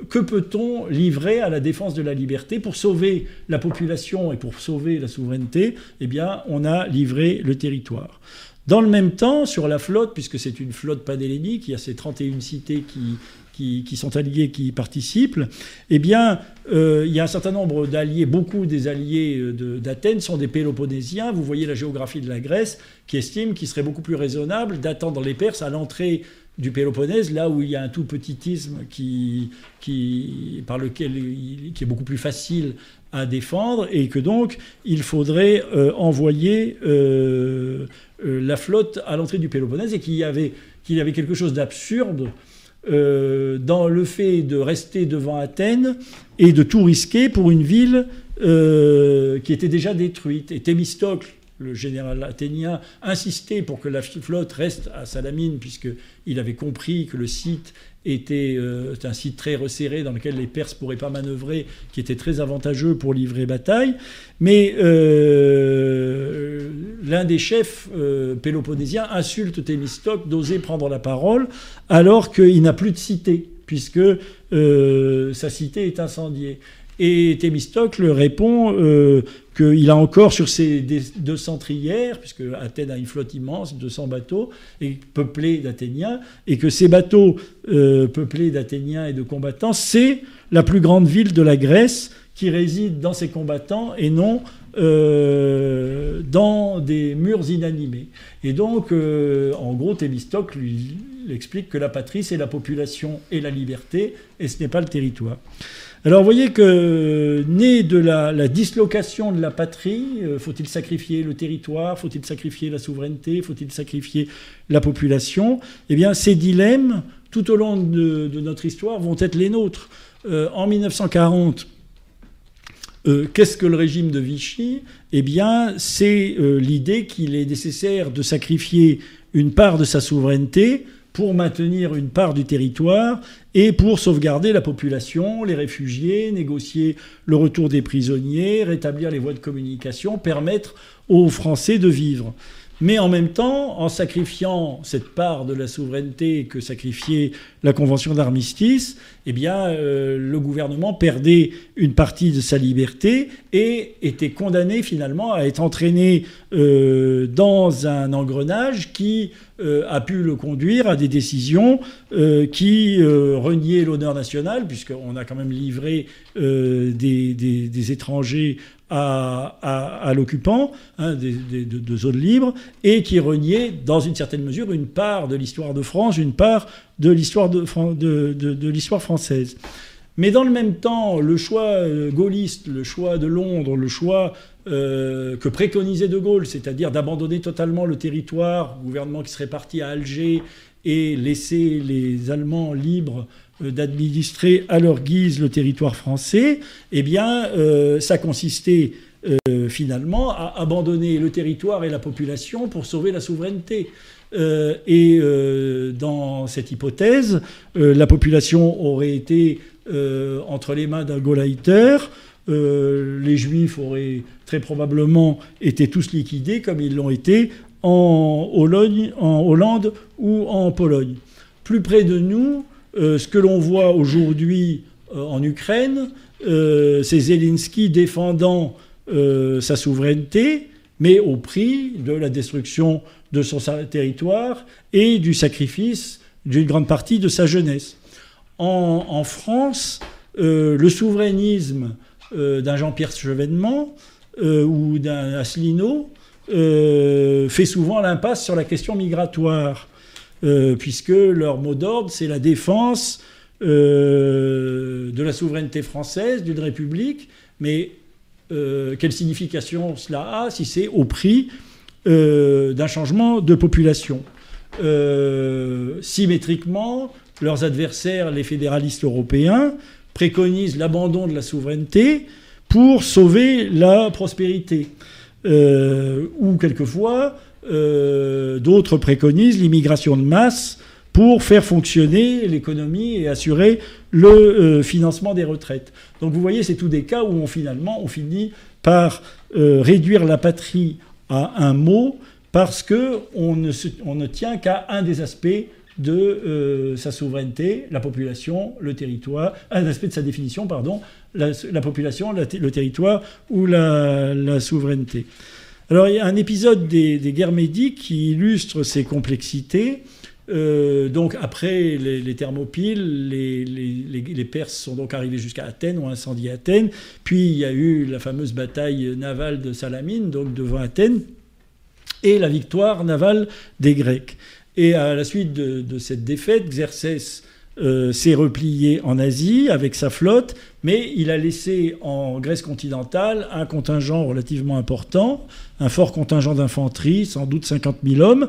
que peut-on livrer à la défense de la liberté pour sauver la population et pour sauver la souveraineté? Eh bien, on a livré le territoire. Dans le même temps, sur la flotte, puisque c'est une flotte panhellénique, il y a ces 31 cités qui, qui, sont alliés, qui participent, eh bien, euh, il y a un certain nombre d'alliés, beaucoup des alliés euh, d'Athènes sont des Péloponnésiens. Vous voyez la géographie de la Grèce qui estime qu'il serait beaucoup plus raisonnable d'attendre les Perses à l'entrée du Péloponnèse, là où il y a un tout petitisme qui, par lequel qui est beaucoup plus facile à défendre, et que donc il faudrait euh, envoyer la flotte à l'entrée du Péloponnèse, et y qu'il y avait quelque chose d'absurde euh, dans le fait de rester devant Athènes et de tout risquer pour une ville euh, qui était déjà détruite. Et Thémistocle, le général athénien, insistait pour que la flotte reste à Salamine, puisqu'il avait compris que le site était euh, un site très resserré dans lequel les Perses pourraient pas manœuvrer, qui était très avantageux pour livrer bataille. Mais euh, l'un des chefs euh, péloponnésiens insulte Thémistocle d'oser prendre la parole alors qu'il n'a plus de cité, puisque sa cité est incendiée. Et Thémistocle répond euh, qu'il a encore sur ses 200 trières, puisque Athènes a une flotte immense, 200 bateaux, et peuplés d'Athéniens, et que ces bateaux euh, peuplés d'Athéniens et de combattants, c'est la plus grande ville de la Grèce qui réside dans ses combattants et non euh, dans des murs inanimés. Et donc, en gros, Thémistocle lui explique que la patrie, c'est la population et la liberté, et ce n'est pas le territoire. Alors vous voyez que né de la, dislocation de la patrie, euh, faut-il sacrifier le territoire, faut-il sacrifier la souveraineté, faut-il sacrifier la population? Eh bien ces dilemmes, tout au long de, notre histoire, vont être les nôtres. Euh, en 1940, euh, qu'est-ce que le régime de Vichy? Eh bien, c'est l'idée qu'il est nécessaire de sacrifier une part de sa souveraineté pour maintenir une part du territoire et pour sauvegarder la population, les réfugiés, négocier le retour des prisonniers, rétablir les voies de communication, permettre aux Français de vivre mais en même temps, en sacrifiant cette part de la souveraineté que sacrifiait la Convention d'armistice, eh bien, euh, le gouvernement perdait une partie de sa liberté et était condamné finalement à être entraîné euh, dans un engrenage qui euh, a pu le conduire à des décisions qui reniaient l'honneur national, puisqu'on a quand même livré des, étrangers à, l'occupant hein, de, zones libres et qui reniait dans une certaine mesure une part de l'histoire de France, une part de l'histoire française. Mais dans le même temps, le choix euh, gaulliste, le choix de Londres, le choix euh, que préconisait De Gaulle, c'est-à-dire d'abandonner totalement le territoire, gouvernement qui serait parti à Alger et laisser les Allemands libres d'administrer à leur guise le territoire français, eh bien, euh, ça consistait euh, finalement à abandonner le territoire et la population pour sauver la souveraineté. et dans cette hypothèse, la population aurait été entre les mains d'un Gauleiter, les Juifs auraient très probablement été tous liquidés comme ils l'ont été en Hollande ou en Pologne. Plus près de nous, euh, ce que l'on voit aujourd'hui euh, en Ukraine, euh, c'est Zelensky défendant sa souveraineté, mais au prix de la destruction de son territoire et du sacrifice d'une grande partie de sa jeunesse. En, France, le souverainisme d'un Jean-Pierre Chevènement ou d'un Asselineau fait souvent l'impasse sur la question migratoire. Euh, puisque leur mot d'ordre, c'est la défense euh, de la souveraineté française, d'une république, mais euh, quelle signification cela a si c'est au prix d'un changement de population? Symétriquement, leurs adversaires, les fédéralistes européens, préconisent l'abandon de la souveraineté pour sauver la prospérité. ou quelquefois, euh, d'autres préconisent l'immigration de masse pour faire fonctionner l'économie et assurer le euh, financement des retraites. Donc vous voyez, c'est tous des cas où on finalement on finit par euh, réduire la patrie à un mot parce que on ne, tient qu'à un des aspects de sa souveraineté, la population, le territoire, un aspect de sa définition, pardon, la, population, le territoire ou la souveraineté. Alors il y a un épisode des, guerres médiques qui illustre ces complexités. Euh, donc après les, Thermopyles, les, Perses sont donc arrivés jusqu'à Athènes, ont incendié Athènes. Puis il y a eu la fameuse bataille navale de Salamine, donc devant Athènes, et la victoire navale des Grecs. Et à la suite de, cette défaite, Xerxès euh, s'est replié en Asie avec sa flotte, mais il a laissé en Grèce continentale un contingent relativement important, un fort contingent d'infanterie, sans doute 50 000 hommes,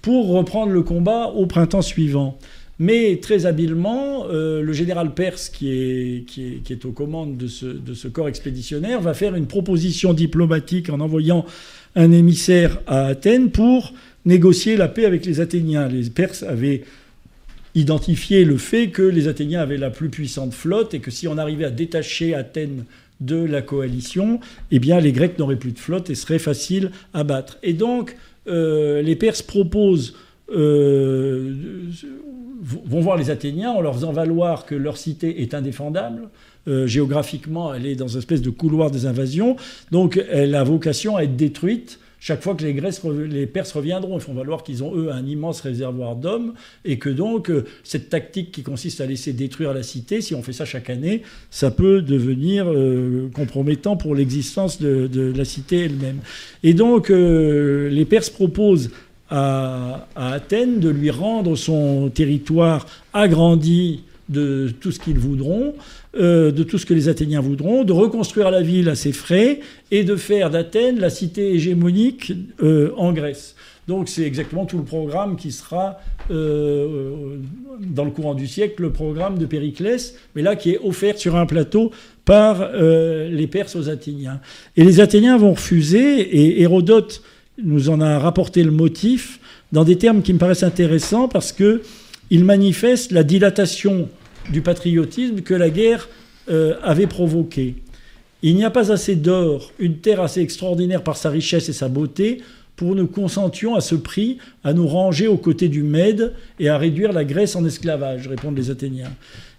pour reprendre le combat au printemps suivant. Mais très habilement, euh, le général perse qui est, qui est, aux commandes de ce, de ce, corps expéditionnaire va faire une proposition diplomatique en envoyant un émissaire à Athènes pour négocier la paix avec les Athéniens. Les Perses avaient identifié le fait que les Athéniens avaient la plus puissante flotte et que si on arrivait à détacher Athènes de la coalition, eh bien les Grecs n'auraient plus de flotte et seraient faciles à battre. Et donc euh, les Perses proposent, euh, vont voir les Athéniens en leur faisant valoir que leur cité est indéfendable. Euh, géographiquement, elle est dans une espèce de couloir des invasions, donc elle a vocation à être détruite chaque fois que les, Perses reviendront, ils font valoir qu'ils ont, eux, un immense réservoir d'hommes, et que donc, euh, cette tactique qui consiste à laisser détruire la cité, si on fait ça chaque année, ça peut devenir euh, compromettant pour l'existence de, la cité elle-même. Et donc, euh, les Perses proposent à, Athènes de lui rendre son territoire agrandi de tout ce qu'ils voudront, euh, de tout ce que les Athéniens voudront, de reconstruire la ville à ses frais et de faire d'Athènes la cité hégémonique euh, en Grèce. Donc c'est exactement tout le programme qui sera, euh, dans le courant du siècle, le programme de Périclès, mais là qui est offert sur un plateau par les Perses aux Athéniens. Et les Athéniens vont refuser, et Hérodote nous en a rapporté le motif dans des termes qui me paraissent intéressants parce qu'il manifeste la dilatation du patriotisme que la guerre euh, avait provoqué. Il n'y a pas assez d'or, une terre assez extraordinaire par sa richesse et sa beauté, pour nous consentions à ce prix à nous ranger aux côtés du Mède et à réduire la Grèce en esclavage, répondent les Athéniens.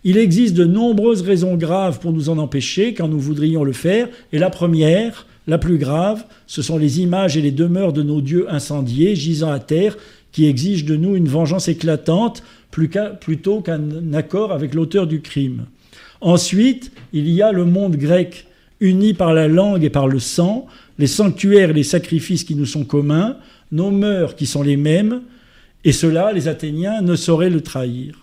Il existe de nombreuses raisons graves pour nous en empêcher quand nous voudrions le faire, et la première, la plus grave, ce sont les images et les demeures de nos dieux incendiés, gisant à terre, qui exigent de nous une vengeance éclatante plutôt qu'un accord avec l'auteur du crime. Ensuite, il y a le monde grec, uni par la langue et par le sang, les sanctuaires et les sacrifices qui nous sont communs, nos mœurs qui sont les mêmes, et cela, les Athéniens ne sauraient le trahir.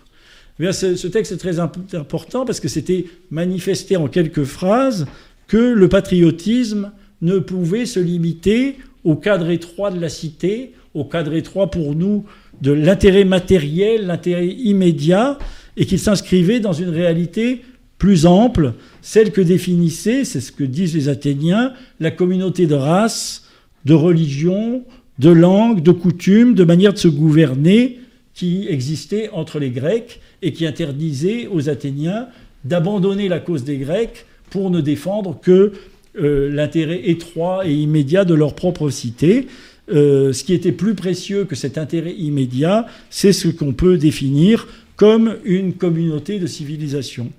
Eh ce, texte est très important parce que c'était manifesté en quelques phrases que le patriotisme ne pouvait se limiter au cadre étroit de la cité, au cadre étroit pour nous de l'intérêt matériel, l'intérêt immédiat, et qu'il s'inscrivait dans une réalité plus ample, celle que définissait, c'est ce que disent les Athéniens, la communauté de race, de religion, de langue, de coutume, de manière de se gouverner qui existait entre les Grecs et qui interdisait aux Athéniens d'abandonner la cause des Grecs pour ne défendre que euh, l'intérêt étroit et immédiat de leur propre cité. Euh, ce qui était plus précieux que cet intérêt immédiat, c'est ce qu'on peut définir comme une communauté de civilisation.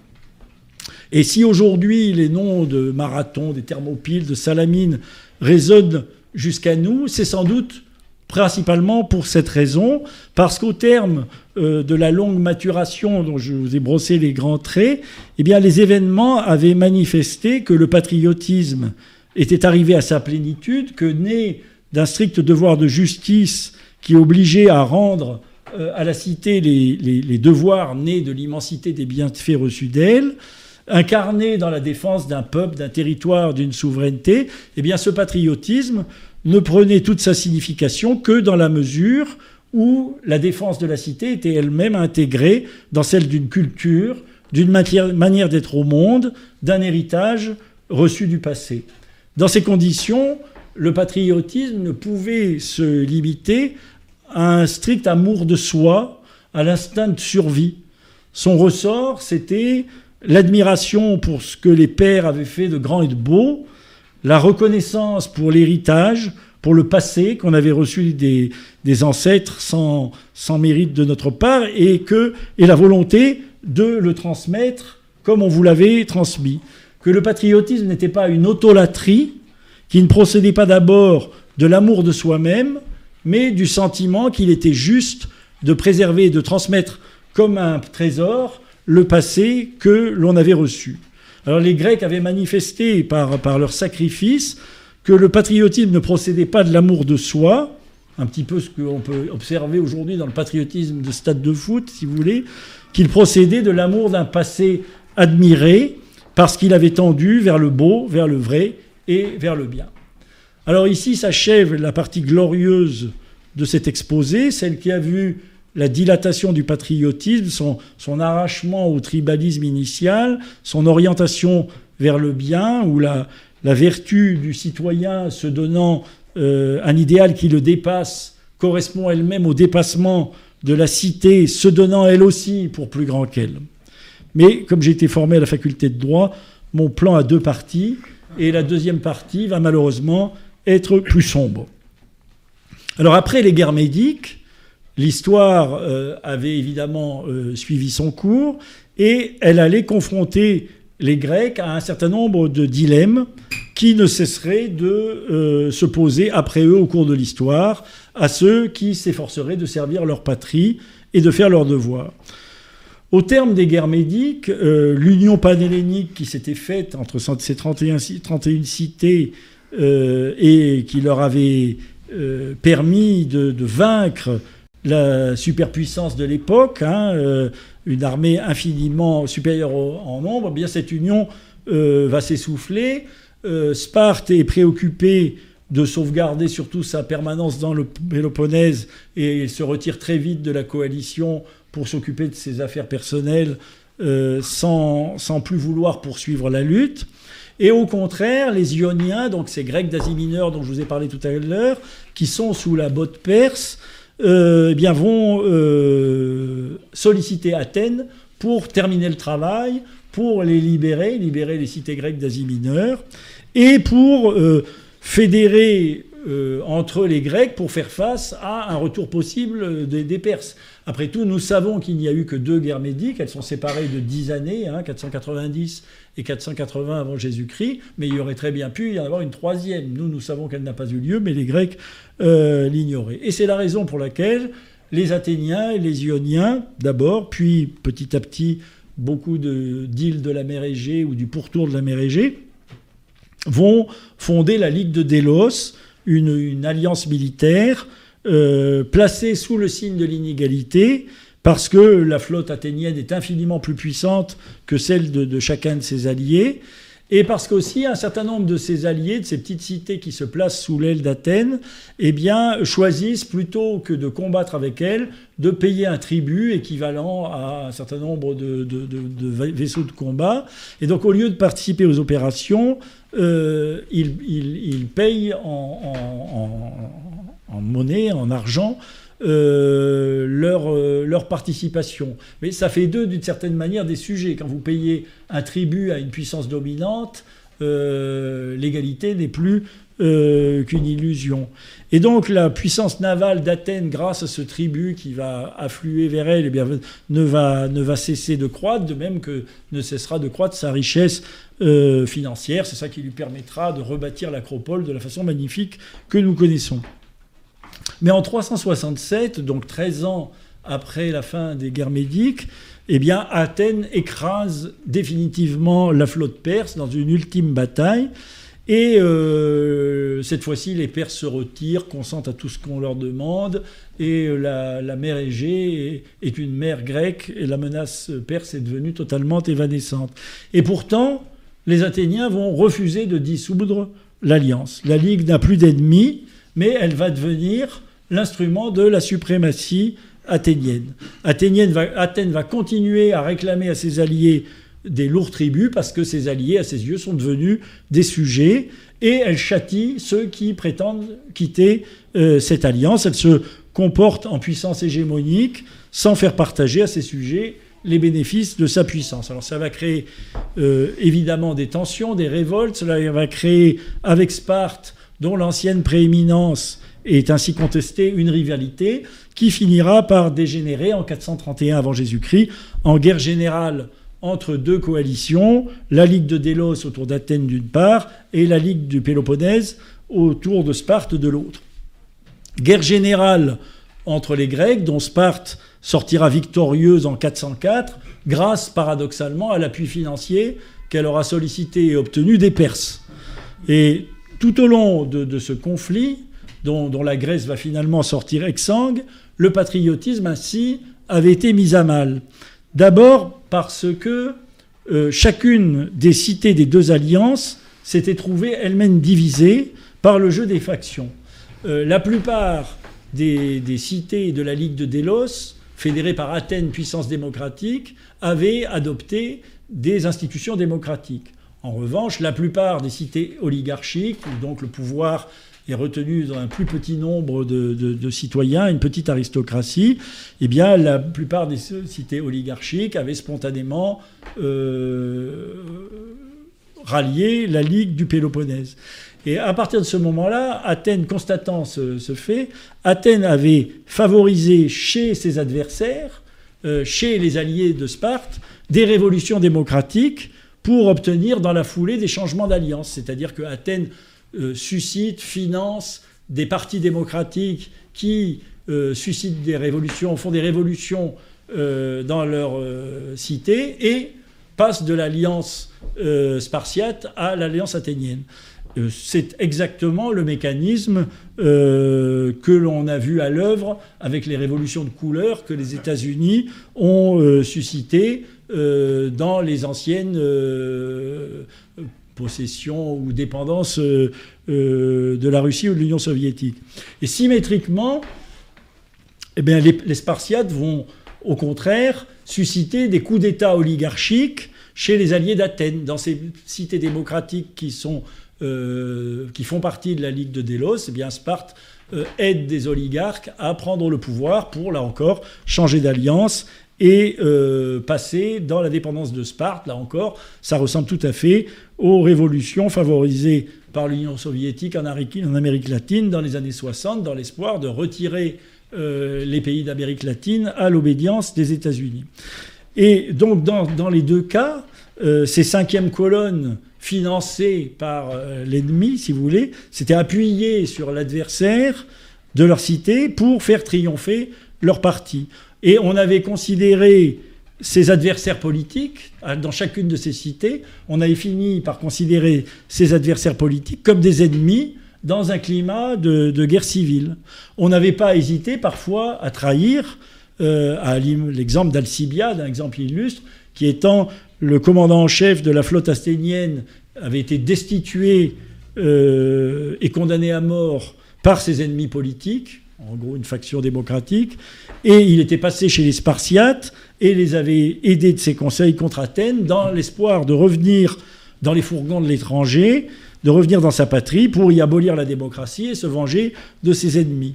Et si aujourd'hui les noms de Marathon, des Thermopyles, de Salamine résonnent jusqu'à nous, c'est sans doute principalement pour cette raison, parce qu'au terme euh, de la longue maturation dont je vous ai brossé les grands traits, eh les événements avaient manifesté que le patriotisme était arrivé à sa plénitude, que né d'un strict devoir de justice qui obligeait à rendre euh, à la cité les, devoirs nés de l'immensité des bienfaits reçus d'elle, incarné dans la défense d'un peuple, d'un territoire, d'une souveraineté, eh bien ce patriotisme ne prenait toute sa signification que dans la mesure où la défense de la cité était elle-même intégrée dans celle d'une culture, d'une manière d'être au monde, d'un héritage reçu du passé. Dans ces conditions, le patriotisme ne pouvait se limiter à un strict amour de soi, à l'instinct de survie. Son ressort, c'était l'admiration pour ce que les pères avaient fait de grand et de beau, la reconnaissance pour l'héritage, pour le passé qu'on avait reçu des, ancêtres sans, sans, mérite de notre part, et, que, et la volonté de le transmettre comme on vous l'avait transmis. Que le patriotisme n'était pas une autolatrie, qui ne procédait pas d'abord de l'amour de soi-même, mais du sentiment qu'il était juste de préserver et de transmettre comme un trésor le passé que l'on avait reçu. Alors les Grecs avaient manifesté par, par leur sacrifice que le patriotisme ne procédait pas de l'amour de soi, un petit peu ce qu'on peut observer aujourd'hui dans le patriotisme de stade de foot, si vous voulez, qu'il procédait de l'amour d'un passé admiré, parce qu'il avait tendu vers le beau, vers le vrai et vers le bien. Alors ici s'achève la partie glorieuse de cet exposé, celle qui a vu la dilatation du patriotisme, son, arrachement au tribalisme initial, son orientation vers le bien, ou la, vertu du citoyen se donnant euh, un idéal qui le dépasse, correspond elle-même au dépassement de la cité, se donnant elle aussi pour plus grand qu'elle. Mais comme j'ai été formé à la faculté de droit, mon plan a deux parties, et la deuxième partie va malheureusement être plus sombre. Alors après les guerres médiques, L'histoire euh, avait évidemment euh, suivi son cours et elle allait confronter les Grecs à un certain nombre de dilemmes qui ne cesseraient de euh, se poser après eux au cours de l'histoire à ceux qui s'efforceraient de servir leur patrie et de faire leur devoir. Au terme des guerres médiques, l'union panhellénique qui s'était faite entre ces 31, 31 cités et qui leur avait permis de vaincre la superpuissance de l'époque, hein, euh, une armée infiniment supérieure en nombre, eh bien cette union euh, va s'essouffler. Euh, Sparte est préoccupée de sauvegarder surtout sa permanence dans le Péloponnèse et il se retire très vite de la coalition pour s'occuper de ses affaires personnelles sans, sans, plus vouloir poursuivre la lutte. Et au contraire, les Ioniens, donc ces Grecs d'Asie mineure dont je vous ai parlé tout à l'heure, qui sont sous la botte perse, euh, eh bien vont euh, solliciter Athènes pour terminer le travail, pour les libérer, libérer les cités grecques d'Asie mineure, et pour euh, fédérer entre les Grecs pour faire face à un retour possible des, Perses. Après tout, nous savons qu'il n'y a eu que deux guerres médiques, elles sont séparées de dix années, 490 hein, et 480 avant Jésus-Christ, mais il y aurait très bien pu y en avoir une troisième. Nous, nous savons qu'elle n'a pas eu lieu, mais les Grecs euh, l'ignoraient. Et c'est la raison pour laquelle les Athéniens et les Ioniens, d'abord, puis petit à petit, beaucoup d'îles de, la mer Égée ou du pourtour de la mer Égée, vont fonder la Ligue de Délos, une, alliance militaire euh, sous le signe de l'inégalité, parce que la flotte athénienne est infiniment plus puissante que celle de, chacun de ses alliés, et parce qu'aussi un certain nombre de ses alliés, de ces petites cités qui se placent sous l'aile d'Athènes, eh bien, choisissent plutôt que de combattre avec elle, de payer un tribut équivalent à un certain nombre de, vaisseaux de combat. Et donc, au lieu de participer aux opérations, euh, ils, payent en, en monnaie, en argent, euh, leur, euh, leur participation. Mais ça fait d'eux, d'une certaine manière, des sujets. Quand vous payez un tribut à une puissance dominante, euh, l'égalité n'est plus qu'une illusion. Et donc la puissance navale d'Athènes, grâce à ce tribut qui va affluer vers elle, eh ne, va, ne va cesser de croître, de même que ne cessera de croître sa richesse financière. C'est ça qui lui permettra de rebâtir l'acropole de la façon magnifique que nous connaissons. Mais en 367, donc 13 ans après la fin des guerres médiques, eh bien, Athènes écrase définitivement la flotte perse dans une ultime bataille. Et euh, cette fois-ci, les Perses se retirent, consentent à tout ce qu'on leur demande, et la, mer Égée est, une mer grecque, et la menace perse est devenue totalement évanescente. Et pourtant, les Athéniens vont refuser de dissoudre l'alliance. La Ligue n'a plus d'ennemis, mais elle va devenir l'instrument de la suprématie athénienne. Athènes va continuer à réclamer à ses alliés des lourds tributs parce que ses alliés, à ses yeux, sont devenus des sujets et elle châtie ceux qui prétendent quitter euh, cette alliance. Elle se comporte en puissance hégémonique sans faire partager à ses sujets les bénéfices de sa puissance. Alors ça va créer euh, évidemment des tensions, des révoltes, cela va créer avec Sparte, dont l'ancienne prééminence est ainsi contestée une rivalité qui finira par dégénérer en 431 avant Jésus-Christ en guerre générale entre deux coalitions, la Ligue de Délos autour d'Athènes d'une part et la Ligue du Péloponnèse autour de Sparte de l'autre. Guerre générale entre les Grecs, dont Sparte sortira victorieuse en 404, grâce paradoxalement à l'appui financier qu'elle aura sollicité et obtenu des Perses. Tout au long de ce conflit, dont, la Grèce va finalement sortir exsangue, le patriotisme ainsi avait été mis à mal. D'abord parce que euh, chacune des cités des deux alliances s'était trouvée elle-même divisée par le jeu des factions. Euh, la plupart des, cités de la Ligue de Délos, fédérées par Athènes, puissance démocratique, avaient adopté des institutions démocratiques. En revanche, la plupart des cités oligarchiques, où donc le pouvoir est retenu dans un plus petit nombre de, citoyens, une petite aristocratie, eh bien, la plupart des cités oligarchiques avaient spontanément euh, rallié la Ligue du Péloponnèse. Et à partir de ce moment-là, Athènes, constatant ce, fait, Athènes avait favorisé chez ses adversaires, euh, chez les alliés de Sparte, des révolutions démocratiques pour obtenir dans la foulée des changements d'alliance. C'est-à-dire que Athènes euh, suscitent, financent des partis démocratiques qui euh, suscitent des révolutions, font des révolutions euh, dans leur cité et passent de l'alliance spartiate à l'alliance athénienne. C'est exactement le mécanisme que l'on a vu à l'œuvre avec les révolutions de couleur que les États-Unis ont suscitées dans les anciennes possession ou dépendance euh, euh, de la Russie ou de l'Union soviétique. Et symétriquement, eh bien, les, Spartiates vont au contraire susciter des coups d'État oligarchiques chez les alliés d'Athènes, dans ces cités démocratiques qui, sont, euh, qui font partie de la Ligue de Délos, eh bien Sparte euh, aide des oligarques à prendre le pouvoir pour, là encore, changer d'alliance et euh, passer dans la dépendance de Sparte. Là encore, ça ressemble tout à fait aux révolutions favorisées par l'Union soviétique en Amérique latine dans les années 60, dans l'espoir de retirer euh, les pays d'Amérique latine à l'obédience des États-Unis. Et donc, dans, les deux cas, euh, ces cinquièmes colonnes financées par l'ennemi, si vous voulez, s'étaient appuyées sur l'adversaire de leur cité pour faire triompher leur parti. Et on avait considéré ces adversaires politiques, dans chacune de ces cités, on avait fini par considérer ces adversaires politiques comme des ennemis dans un climat de, guerre civile. On n'avait pas hésité parfois à trahir, euh, à l'exemple d'Alcibiade, un exemple illustre, qui étant le commandant en chef de la flotte asténienne, avait été destitué euh, et condamné à mort par ses ennemis politiques, en gros une faction démocratique, et il était passé chez les Spartiates et les avait aidés de ses conseils contre Athènes dans l'espoir de revenir dans les fourgons de l'étranger, de revenir dans sa patrie pour y abolir la démocratie et se venger de ses ennemis.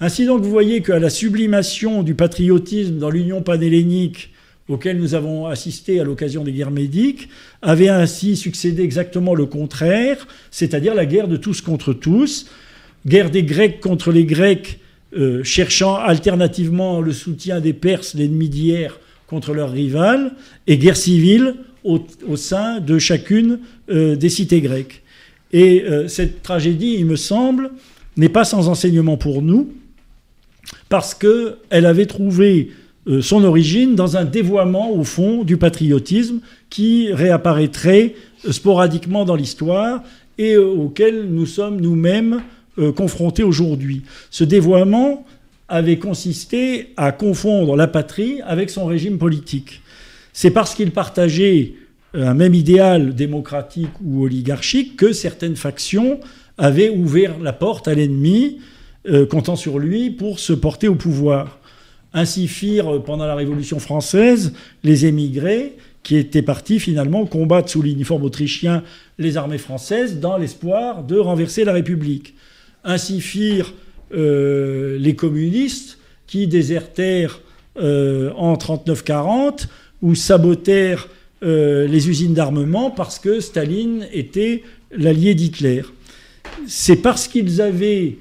Ainsi donc, vous voyez qu'à la sublimation du patriotisme dans l'Union panhellénique, auquel nous avons assisté à l'occasion des guerres médiques, avait ainsi succédé exactement le contraire, c'est-à-dire la guerre de tous contre tous, guerre des Grecs contre les Grecs, euh, cherchant alternativement le soutien des Perses, l'ennemi d'hier, contre leurs rivales, et guerre civile au, sein de chacune euh, des cités grecques. Et euh, cette tragédie, il me semble, n'est pas sans enseignement pour nous, parce qu'elle avait trouvé son origine dans un dévoiement, au fond, du patriotisme qui réapparaîtrait sporadiquement dans l'histoire et auquel nous sommes nous-mêmes euh, confrontés aujourd'hui. Ce dévoiement avait consisté à confondre la patrie avec son régime politique. C'est parce qu'il partageait un même idéal démocratique ou oligarchique que certaines factions avaient ouvert la porte à l'ennemi, euh, comptant sur lui pour se porter au pouvoir. Ainsi firent pendant la Révolution française les émigrés qui étaient partis finalement combattre sous l'uniforme autrichien les armées françaises dans l'espoir de renverser la République. Ainsi firent euh, les communistes qui désertèrent euh, en 39-40 ou sabotèrent euh, les usines d'armement parce que Staline était l'allié d'Hitler. C'est parce qu'ils avaient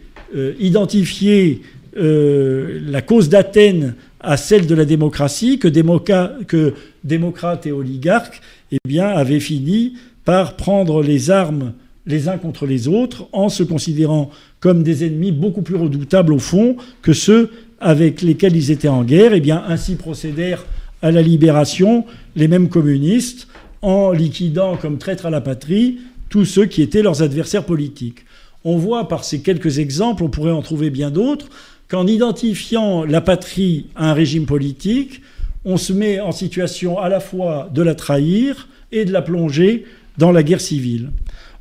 identifié la cause d'Athènes à celle de la démocratie que, que démocrates et oligarques eh avaient fini par prendre les armes les uns contre les autres en se considérant comme des ennemis beaucoup plus redoutables au fond que ceux avec lesquels ils étaient en guerre. Et eh bien ainsi procédèrent à la libération les mêmes communistes en liquidant comme traîtres à la patrie tous ceux qui étaient leurs adversaires politiques. On voit par ces quelques exemples, on pourrait en trouver bien d'autres, qu'en identifiant la patrie à un régime politique, on se met en situation à la fois de la trahir et de la plonger dans la guerre civile.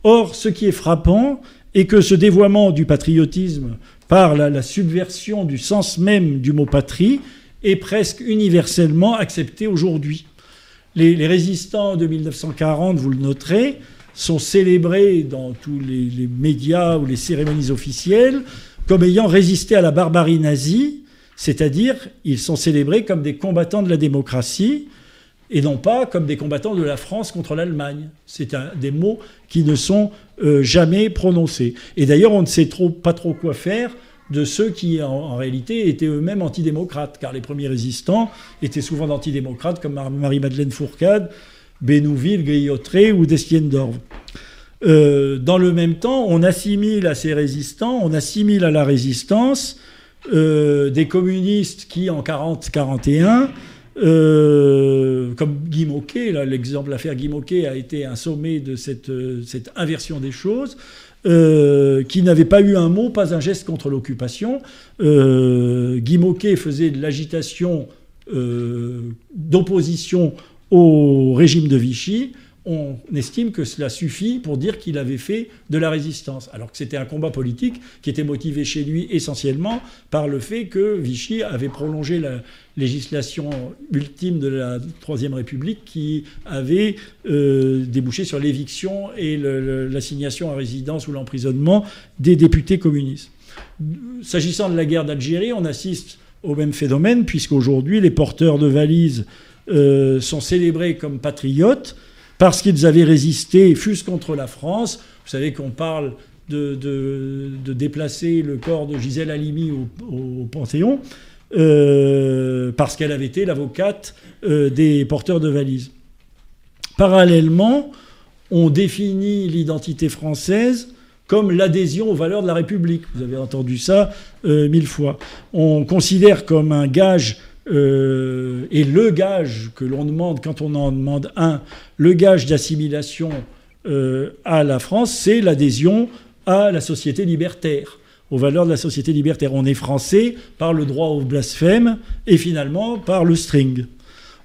Or, ce qui est frappant est que ce dévoiement du patriotisme par la, subversion du sens même du mot patrie est presque universellement accepté aujourd'hui. Les, résistants de 1940, vous le noterez, sont célébrés dans tous les, les, médias ou les cérémonies officielles comme ayant résisté à la barbarie nazie, c'est-à-dire ils sont célébrés comme des combattants de la démocratie, et non pas comme des combattants de la France contre l'Allemagne. C'est des mots qui ne sont euh, jamais prononcés. Et d'ailleurs, on ne sait pas trop quoi faire de ceux qui, en, réalité, étaient eux-mêmes antidémocrates, car les premiers résistants étaient souvent antidémocrates, comme Marie-Madeleine Fourcade, Bénouville, Griotré ou Destienne-d'Orve. Euh, dans le même temps, on assimile à ces résistants, on assimile à la résistance euh, des communistes qui, en 40-41, euh, comme Guy Moquet, l'exemple, l'affaire Guy Moquet a été un sommet de cette, euh, inversion des choses, euh, qui n'avait pas eu un mot, pas un geste contre l'occupation. Guy Moquet faisait de l'agitation d'opposition au régime de Vichy. On estime que cela suffit pour dire qu'il avait fait de la résistance, alors que c'était un combat politique qui était motivé chez lui essentiellement par le fait que Vichy avait prolongé la législation ultime de la Troisième République qui avait euh, débouché sur l'éviction et l'assignation à résidence ou l'emprisonnement des députés communistes. S'agissant de la guerre d'Algérie, on assiste au même phénomène, puisqu'aujourd'hui, les porteurs de valises euh, sont célébrés comme patriotes parce qu'ils avaient résisté, fût-ce contre la France. Vous savez qu'on parle de, déplacer le corps de Gisèle Halimi au, Panthéon, euh, parce qu'elle avait été l'avocate euh, des porteurs de valises. Parallèlement, on définit l'identité française comme l'adhésion aux valeurs de la République. Vous avez entendu ça euh, mille fois. On considère comme un gage, euh, et le gage que l'on demande quand on en demande un, le gage d'assimilation euh, à la France, c'est l'adhésion à la société libertaire aux valeurs de la société libertaire. On est français par le droit au blasphème et finalement par le string.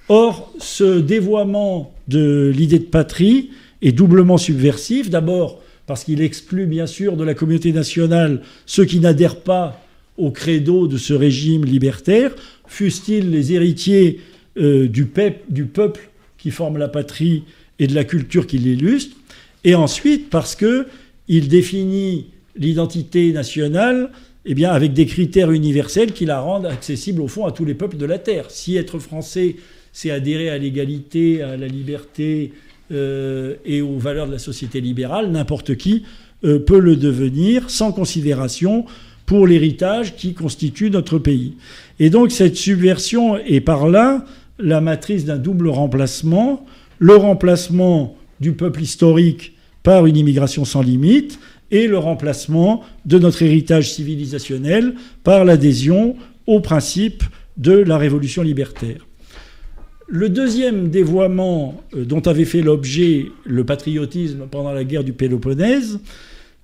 Or, ce dévoiement de l'idée de patrie est doublement subversif. D'abord, parce qu'il exclut bien sûr de la communauté nationale ceux qui n'adhèrent pas au credo de ce régime libertaire, fussent-ils les héritiers euh, du, peuple qui forme la patrie et de la culture qui l'illustre, et ensuite parce qu'il définit l'identité nationale eh bien, avec des critères universels qui la rendent accessible au fond à tous les peuples de la Terre. Si être français, c'est adhérer à l'égalité, à la liberté, euh, et aux valeurs de la société libérale, n'importe qui euh, peut le devenir sans considération pour l'héritage qui constitue notre pays. Et donc cette subversion est par là la matrice d'un double remplacement, le remplacement du peuple historique par une immigration sans limite et le remplacement de notre héritage civilisationnel par l'adhésion aux principes de la révolution libertaire. Le deuxième dévoiement euh, dont avait fait l'objet le patriotisme pendant la guerre du Péloponnèse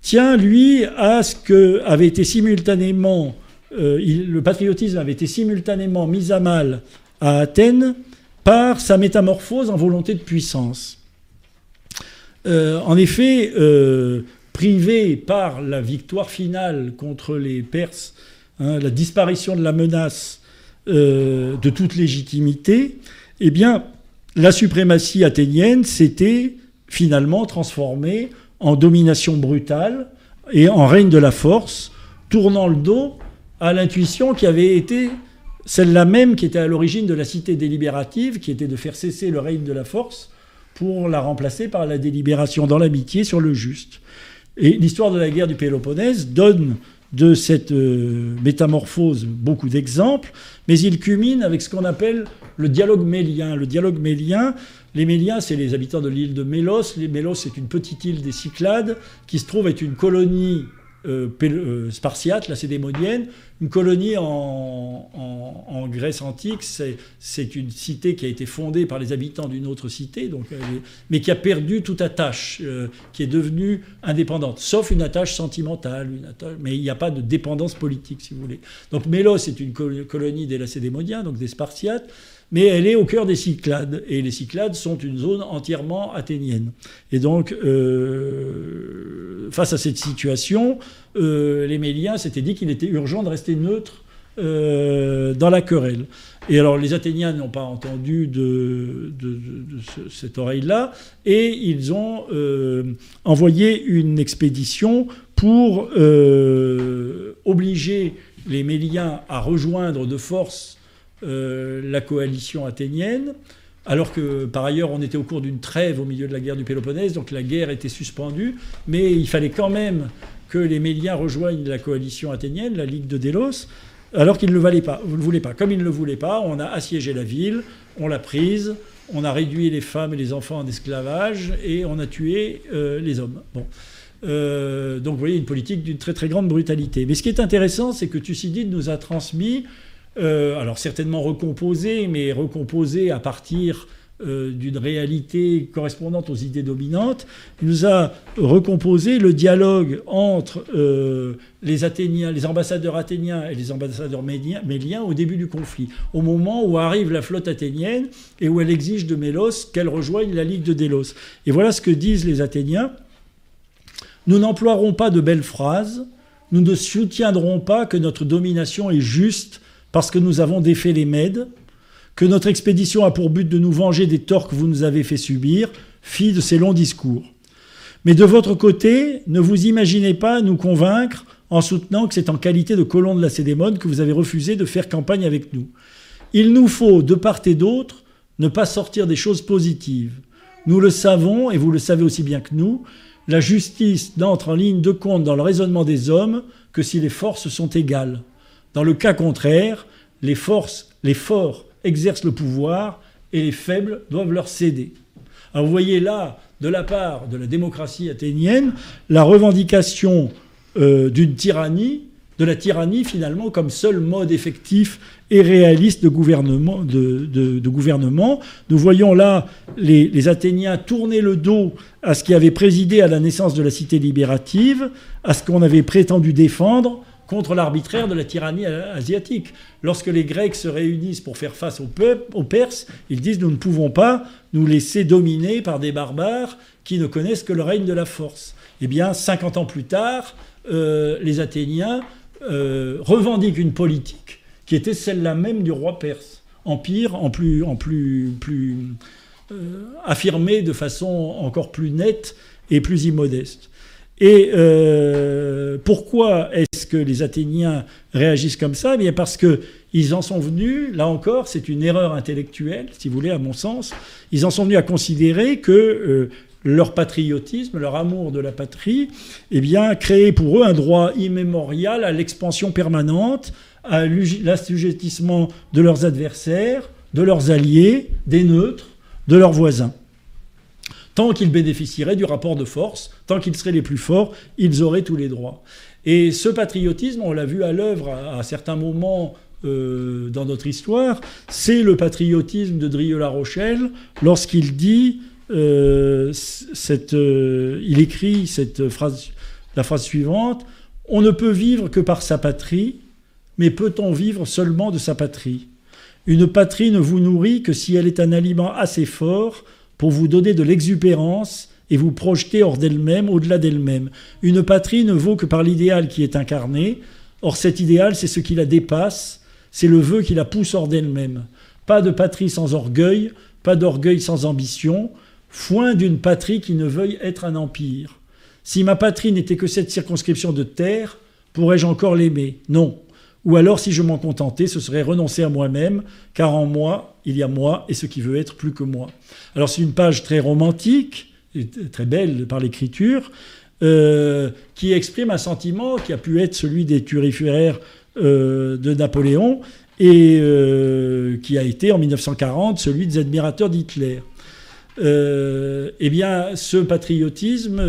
tient, lui, à ce que avait été simultanément, euh, le patriotisme avait été simultanément mis à mal à Athènes par sa métamorphose en volonté de puissance. Euh, en effet, privé par la victoire finale contre les Perses, hein, la disparition de la menace de toute légitimité, eh la suprématie athénienne s'était finalement transformée en domination brutale et en règne de la force, tournant le dos à l'intuition qui avait été celle-là même qui était à l'origine de la cité délibérative, qui était de faire cesser le règne de la force pour la remplacer par la délibération dans l'amitié sur le juste. Et l'histoire de la guerre du Péloponnèse donne de cette euh, métamorphose beaucoup d'exemples, mais il culmine avec ce qu'on appelle le dialogue mélien. Le dialogue mélien, les Méliens, c'est les habitants de l'île de Mélos. Les Mélos, c'est une petite île des Cyclades qui se trouve être une colonie euh, euh, spartiate, lacédémonienne, une colonie en, Grèce antique. C'est une cité qui a été fondée par les habitants d'une autre cité, donc, mais qui a perdu toute attache, euh, qui est devenue indépendante, sauf une attache sentimentale, mais il n'y a pas de dépendance politique, si vous voulez. Donc Mélos est une colonie des Lacédémoniens, donc des Spartiates mais elle est au cœur des Cyclades. Et les Cyclades sont une zone entièrement athénienne. Et donc, euh, face à cette situation, euh, les Méliens s'étaient dit qu'il était urgent de rester neutre euh, dans la querelle. Et alors les Athéniens n'ont pas entendu de, cette oreille-là, et ils ont envoyé une expédition pour obliger les Méliens à rejoindre de force la coalition athénienne, alors que par ailleurs on était au cours d'une trêve au milieu de la guerre du Péloponnèse, donc la guerre était suspendue, mais il fallait quand même que les Méliens rejoignent la coalition athénienne, la Ligue de Délos, alors qu'ils ne le, pas, voulaient pas. Comme ils ne le voulaient pas, on a assiégé la ville, on l'a prise, on a réduit les femmes et les enfants en esclavage et on a tué euh, les hommes. Euh, donc vous voyez une politique d'une très très grande brutalité. Mais ce qui est intéressant, c'est que Thucydide nous a transmis euh, alors certainement recomposé, mais recomposé à partir euh, d'une réalité correspondante aux idées dominantes. Il nous a recomposé le dialogue entre euh, les Athéniens, les ambassadeurs athéniens et les ambassadeurs méliens au début du conflit, au moment où arrive la flotte athénienne et où elle exige de Mélos qu'elle rejoigne la Ligue de Délos. Et voilà ce que disent les Athéniens. Nous n'emploierons pas de belles phrases, nous ne soutiendrons pas que notre domination est juste parce que nous avons défait les Mèdes, que notre expédition a pour but de nous venger des torts que vous nous avez fait subir, fit de ces longs discours. Mais de votre côté, ne vous imaginez pas nous convaincre en soutenant que c'est en qualité de colon de la Cédémone que vous avez refusé de faire campagne avec nous. Il nous faut, de part et d'autre, ne pas sortir des choses positives. Nous le savons, et vous le savez aussi bien que nous, la justice n'entre en ligne de compte dans le raisonnement des hommes que si les forces sont égales. Dans le cas contraire, les forces, les forts exercent le pouvoir et les faibles doivent leur céder. Alors vous voyez là, de la part de la démocratie athénienne, la revendication euh, d'une tyrannie, de la tyrannie finalement comme seul mode effectif et réaliste de gouvernement. De. Nous voyons là les, Athéniens tourner le dos à ce qui avait présidé à la naissance de la cité libérative, à ce qu'on avait prétendu défendre, contre l'arbitraire de la tyrannie asiatique. Lorsque les Grecs se réunissent pour faire face aux, Perses, ils disent nous ne pouvons pas nous laisser dominer par des barbares qui ne connaissent que le règne de la force. Eh bien, 50 ans plus tard, euh, les Athéniens euh, revendiquent une politique qui était celle-là même du roi perse. Empire en plus, en plus, plus euh, affirmé de façon encore plus nette et plus immodeste. Et euh, pourquoi est-ce que les Athéniens réagissent comme ça? Eh Parce qu'ils en sont venus, là encore, c'est une erreur intellectuelle, si vous voulez, à mon sens, ils en sont venus à considérer que euh, leur patriotisme, leur amour de la patrie, eh bien, créait pour eux un droit immémorial à l'expansion permanente, à l'assujettissement de leurs adversaires, de leurs alliés, des neutres, de leurs voisins. Tant qu'ils bénéficieraient du rapport de force, tant qu'ils seraient les plus forts, ils auraient tous les droits. Et ce patriotisme, on l'a vu à l'œuvre à, certains moments euh, dans notre histoire, c'est le patriotisme de Drieux-La Rochelle lorsqu'il dit, euh, cette, euh, il écrit cette phrase, la phrase suivante On ne peut vivre que par sa patrie, mais peut-on vivre seulement de sa patrie? Une patrie ne vous nourrit que si elle est un aliment assez fort pour vous donner de l'exupérance et vous projeter hors d'elle-même, au-delà d'elle-même. Une patrie ne vaut que par l'idéal qui est incarné. Or cet idéal, c'est ce qui la dépasse, c'est le vœu qui la pousse hors d'elle-même. Pas de patrie sans orgueil, pas d'orgueil sans ambition, foin d'une patrie qui ne veuille être un empire. Si ma patrie n'était que cette circonscription de terre, pourrais-je encore l'aimer? Non. Ou alors, si je m'en contentais, ce serait renoncer à moi-même, car en moi, il y a moi et ce qui veut être plus que moi. Alors, c'est une page très romantique, très belle par l'écriture, euh, qui exprime un sentiment qui a pu être celui des turiféraires euh, de Napoléon et euh, qui a été en 1940 celui des admirateurs d'Hitler. eh bien, ce patriotisme,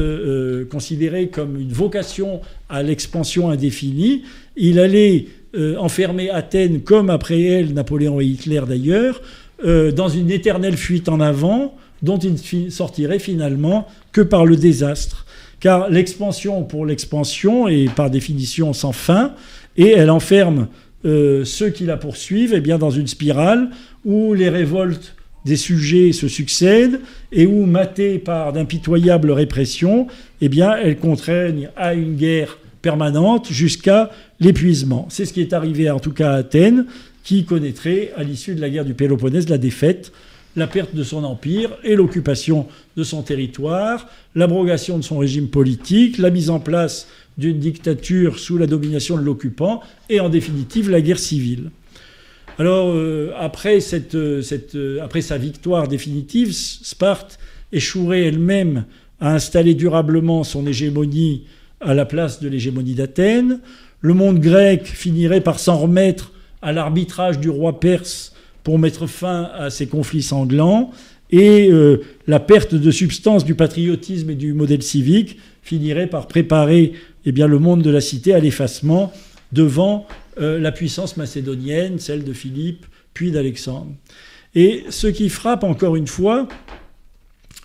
considéré comme une vocation à l'expansion indéfinie, il allait euh, enfermer Athènes, comme après elle, Napoléon et Hitler d'ailleurs, euh, dans une éternelle fuite en avant, dont il ne sortirait finalement que par le désastre. Car l'expansion pour l'expansion est par définition sans fin, et elle enferme euh, ceux qui la poursuivent eh bien, dans une spirale où les révoltes des sujets se succèdent et où, matées par d'impitoyables répressions, eh bien, elles contraignent à une guerre permanente jusqu'à l'épuisement. C'est ce qui est arrivé en tout cas à Athènes, qui connaîtrait à l'issue de la guerre du Péloponnèse la défaite, la perte de son empire et l'occupation de son territoire, l'abrogation de son régime politique, la mise en place d'une dictature sous la domination de l'occupant et en définitive la guerre civile. Alors euh, après, cette, cette, après sa victoire définitive, Sparte échouerait elle-même à installer durablement son hégémonie à la place de l'hégémonie d'Athènes. Le monde grec finirait par s'en remettre à l'arbitrage du roi perse pour mettre fin à ces conflits sanglants. Et euh, la perte de substance du patriotisme et du modèle civique finirait par préparer eh bien, le monde de la cité à l'effacement devant euh, la puissance macédonienne, celle de Philippe, puis d'Alexandre. Et ce qui frappe encore une fois,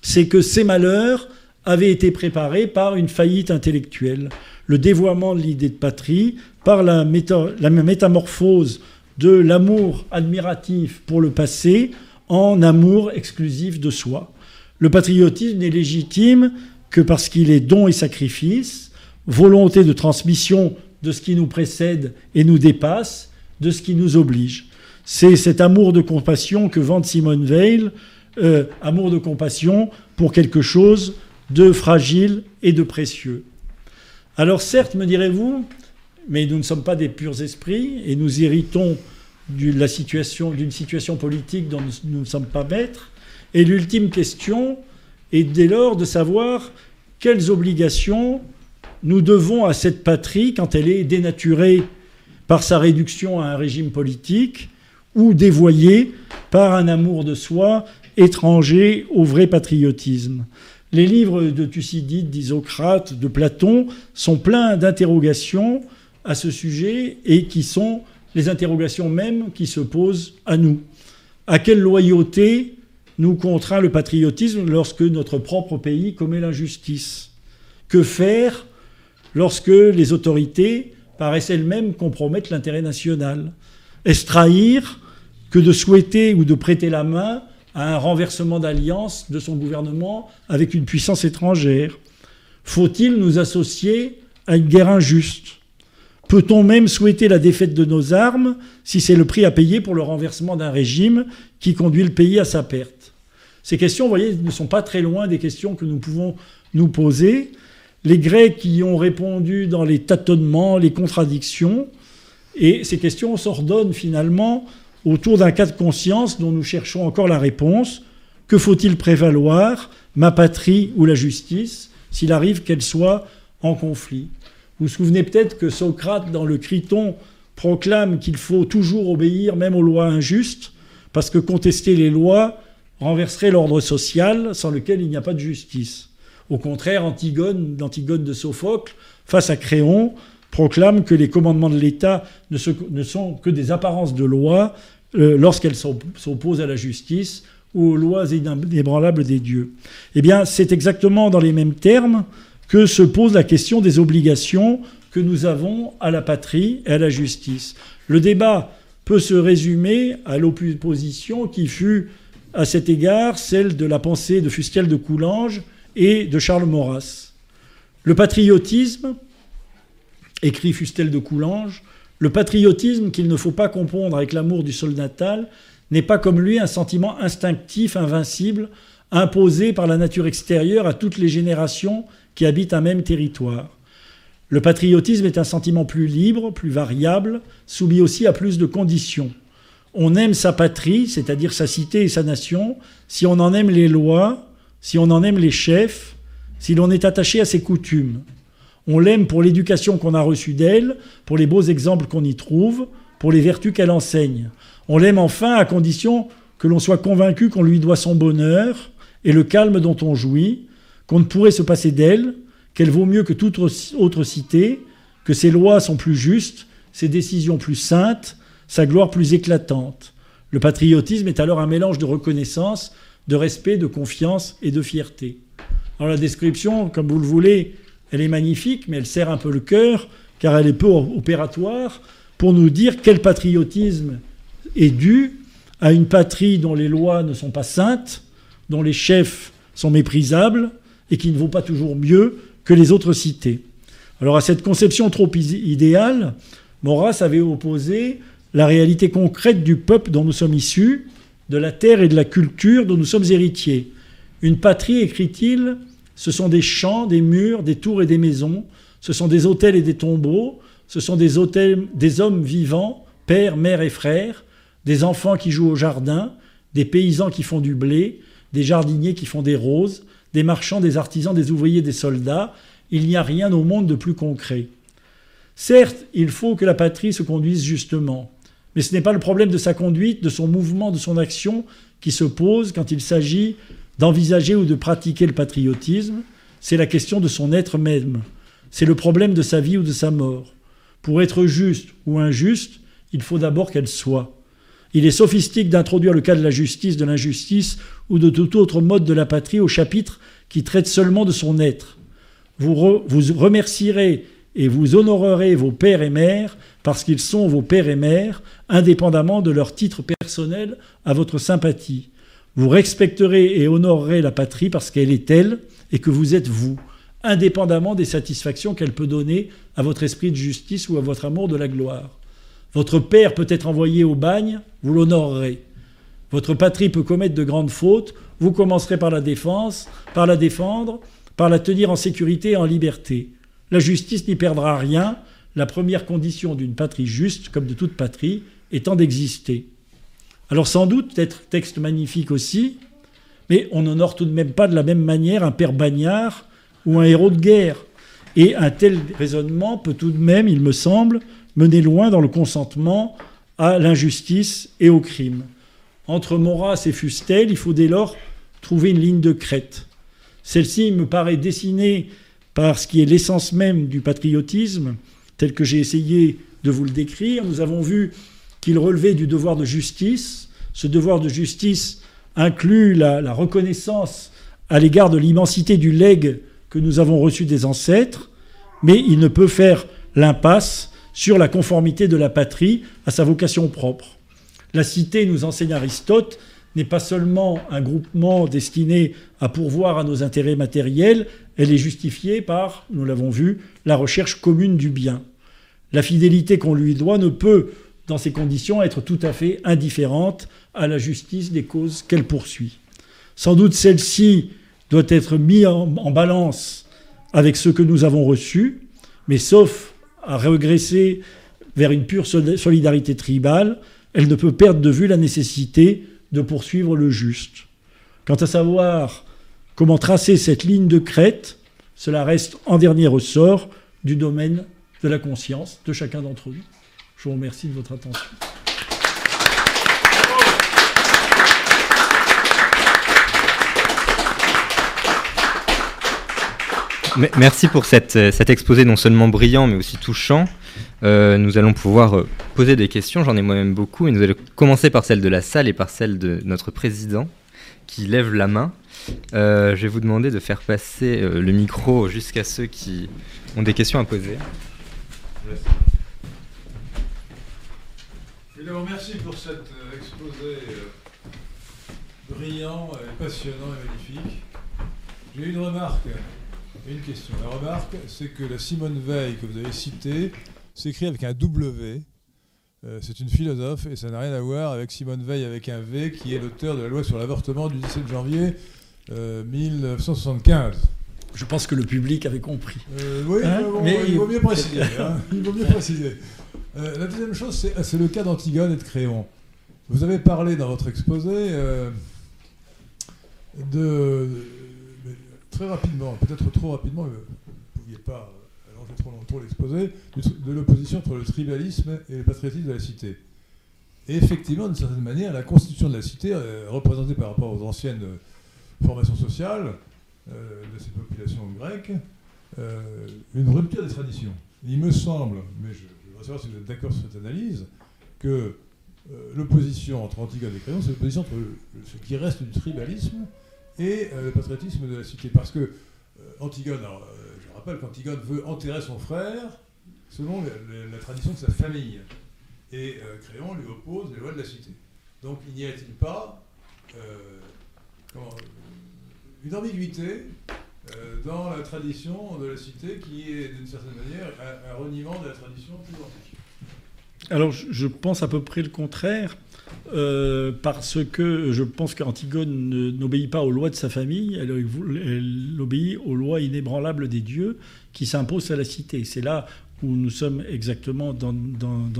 c'est que ces malheurs avaient été préparés par une faillite intellectuelle, le dévoiement de l'idée de patrie, par la, la métamorphose de l'amour admiratif pour le passé en amour exclusif de soi. Le patriotisme n'est légitime que parce qu'il est don et sacrifice, volonté de transmission de ce qui nous précède et nous dépasse, de ce qui nous oblige. C'est cet amour de compassion que vante Simone Veil, euh, amour de compassion pour quelque chose de fragile et de précieux. Alors certes, me direz-vous, mais nous ne sommes pas des purs esprits et nous héritons d'une situation, situation politique dont nous, ne sommes pas maîtres. Et l'ultime question est dès lors de savoir quelles obligations nous devons à cette patrie quand elle est dénaturée par sa réduction à un régime politique ou dévoyée par un amour de soi étranger au vrai patriotisme. Les livres de Thucydide, d'Isocrate, de Platon sont pleins d'interrogations à ce sujet et qui sont les interrogations mêmes qui se posent à nous. À quelle loyauté nous contraint le patriotisme lorsque notre propre pays commet l'injustice? Que faire lorsque les autorités paraissent elles-mêmes compromettre l'intérêt national? Est-ce trahir que de souhaiter ou de prêter la main à un renversement d'alliance de son gouvernement avec une puissance étrangère. Faut-il nous associer à une guerre injuste? Peut-on même souhaiter la défaite de nos armes si c'est le prix à payer pour le renversement d'un régime qui conduit le pays à sa perte? Ces questions, vous voyez, ne sont pas très loin des questions que nous pouvons nous poser. Les Grecs y ont répondu dans les tâtonnements, les contradictions, et ces questions s'ordonnent finalement autour d'un cas de conscience dont nous cherchons encore la réponse. Que faut-il prévaloir, ma patrie ou la justice, s'il arrive qu'elle soit en conflit? Vous vous souvenez peut-être que Socrate, dans le Criton, proclame qu'il faut toujours obéir même aux lois injustes, parce que contester les lois renverserait l'ordre social sans lequel il n'y a pas de justice. Au contraire, Antigone, l'Antigone de Sophocle, face à Créon, proclame que les commandements de l'État ne, sont que des apparences de loi euh, lorsqu'elles s'opposent à la justice ou aux lois inébranlables des dieux. Eh bien, c'est exactement dans les mêmes termes que se pose la question des obligations que nous avons à la patrie et à la justice. Le débat peut se résumer à l'opposition qui fut à cet égard celle de la pensée de Fustiel de Coulanges et de Charles Maurras. Le patriotisme, écrit Fustel de Coulanges, le patriotisme qu'il ne faut pas confondre avec l'amour du sol natal n'est pas comme lui un sentiment instinctif, invincible, imposé par la nature extérieure à toutes les générations qui habitent un même territoire. Le patriotisme est un sentiment plus libre, plus variable, soumis aussi à plus de conditions. On aime sa patrie, c'est-à-dire sa cité et sa nation, si on en aime les lois, si on en aime les chefs, si l'on est attaché à ses coutumes. On l'aime pour l'éducation qu'on a reçue d'elle, pour les beaux exemples qu'on y trouve, pour les vertus qu'elle enseigne. On l'aime enfin à condition que l'on soit convaincu qu'on lui doit son bonheur et le calme dont on jouit, qu'on ne pourrait se passer d'elle, qu'elle vaut mieux que toute autre cité, que ses lois sont plus justes, ses décisions plus saintes, sa gloire plus éclatante. Le patriotisme est alors un mélange de reconnaissance, de respect, de confiance et de fierté. Alors la description, comme vous le voulez, elle est magnifique, mais elle sert un peu le cœur, car elle est peu opératoire, pour nous dire quel patriotisme est dû à une patrie dont les lois ne sont pas saintes, dont les chefs sont méprisables, et qui ne vaut pas toujours mieux que les autres cités. Alors à cette conception trop idéale, Maurras avait opposé la réalité concrète du peuple dont nous sommes issus, de la terre et de la culture dont nous sommes héritiers. Une patrie, écrit-il, ce sont des champs, des murs, des tours et des maisons, ce sont des hôtels et des tombeaux, ce sont des, hôtels, des hommes vivants, pères, mères et frères, des enfants qui jouent au jardin, des paysans qui font du blé, des jardiniers qui font des roses, des marchands, des artisans, des ouvriers, des soldats. Il n'y a rien au monde de plus concret. Certes, il faut que la patrie se conduise justement, mais ce n'est pas le problème de sa conduite, de son mouvement, de son action qui se pose quand il s'agit d'envisager ou de pratiquer le patriotisme, c'est la question de son être même. C'est le problème de sa vie ou de sa mort. Pour être juste ou injuste, il faut d'abord qu'elle soit. Il est sophistique d'introduire le cas de la justice, de l'injustice ou de tout autre mode de la patrie au chapitre qui traite seulement de son être. Vous, vous remercierez et vous honorerez vos pères et mères parce qu'ils sont vos pères et mères, indépendamment de leur titre personnel à votre sympathie. Vous respecterez et honorerez la patrie parce qu'elle est telle et que vous êtes vous, indépendamment des satisfactions qu'elle peut donner à votre esprit de justice ou à votre amour de la gloire. Votre père peut être envoyé au bagne, vous l'honorerez. Votre patrie peut commettre de grandes fautes, vous commencerez par la défense, par la défendre, par la tenir en sécurité et en liberté. La justice n'y perdra rien, la première condition d'une patrie juste, comme de toute patrie, étant d'exister. Alors sans doute, peut-être texte magnifique aussi, mais on n'honore tout de même pas de la même manière un père bagnard ou un héros de guerre. Et un tel raisonnement peut tout de même, il me semble, mener loin dans le consentement à l'injustice et au crime. Entre Maurras et Fustel, il faut dès lors trouver une ligne de crête. Celle-ci me paraît dessinée par ce qui est l'essence même du patriotisme, tel que j'ai essayé de vous le décrire. Nous avons vu qu'il relevait du devoir de justice. Ce devoir de justice inclut la, reconnaissance à l'égard de l'immensité du legs que nous avons reçu des ancêtres, mais il ne peut faire l'impasse sur la conformité de la patrie à sa vocation propre. La cité, nous enseigne Aristote, n'est pas seulement un groupement destiné à pourvoir à nos intérêts matériels, elle est justifiée par, nous l'avons vu, la recherche commune du bien. La fidélité qu'on lui doit ne peut, dans ces conditions, être tout à fait indifférente à la justice des causes qu'elle poursuit. Sans doute celle-ci doit être mise en, balance avec ce que nous avons reçu, mais sauf à regresser vers une pure solidarité tribale, elle ne peut perdre de vue la nécessité de poursuivre le juste. Quant à savoir comment tracer cette ligne de crête, cela reste en dernier ressort du domaine de la conscience de chacun d'entre nous. Je vous remercie de votre attention. Merci pour cette, cet exposé non seulement brillant mais aussi touchant. Euh, nous allons pouvoir euh, poser des questions, j'en ai moi-même beaucoup, et nous allons commencer par celle de la salle et par celle de notre président qui lève la main. Euh, je vais vous demander de faire passer le micro jusqu'à ceux qui ont des questions à poser. Je vous remercie pour cet exposé brillant, passionnant et magnifique. J'ai une remarque une question. La remarque, c'est que la Simone Veil que vous avez citée c'est écrit avec un W. Euh, c'est une philosophe et ça n'a rien à voir avec Simone Veil avec un V qui est l'auteur de la loi sur l'avortement du 17 janvier 1975. Euh, Je pense que le public avait compris. Euh, oui, hein mais il vaut mieux préciser. Hein. il vaut mieux préciser. la deuxième chose, c'est le cas d'Antigone et de Créon. Vous avez parlé dans votre exposé de, très rapidement, peut-être trop rapidement, vous ne pouviez pas trop longtemps l'exposé, de l'opposition entre le tribalisme et le patriotisme de la cité. Et effectivement, d'une certaine manière, la constitution de la cité, euh, représentée par rapport aux anciennes euh, formations sociales euh, de ces populations grecques, une rupture des traditions. Il me semble, mais je, voudrais savoir si vous êtes d'accord sur cette analyse, que l'opposition entre Antigone et Créon, c'est l'opposition entre ce qui reste du tribalisme et le patriotisme de la cité. Parce que Antigone, rappelle qu'Antigone veut enterrer son frère selon la, tradition de sa famille. Et euh, Créon lui oppose les lois de la cité. Donc il n'y a-t-il pas euh, une ambiguïté euh, dans la tradition de la cité qui est d'une certaine manière un, un reniement de la tradition plus antique? Alors, je pense à peu près le contraire. Euh, parce que je pense qu'Antigone n'obéit pas aux lois de sa famille, elle, obéit aux lois inébranlables des dieux qui s'imposent à la cité. C'est là où nous sommes exactement dans,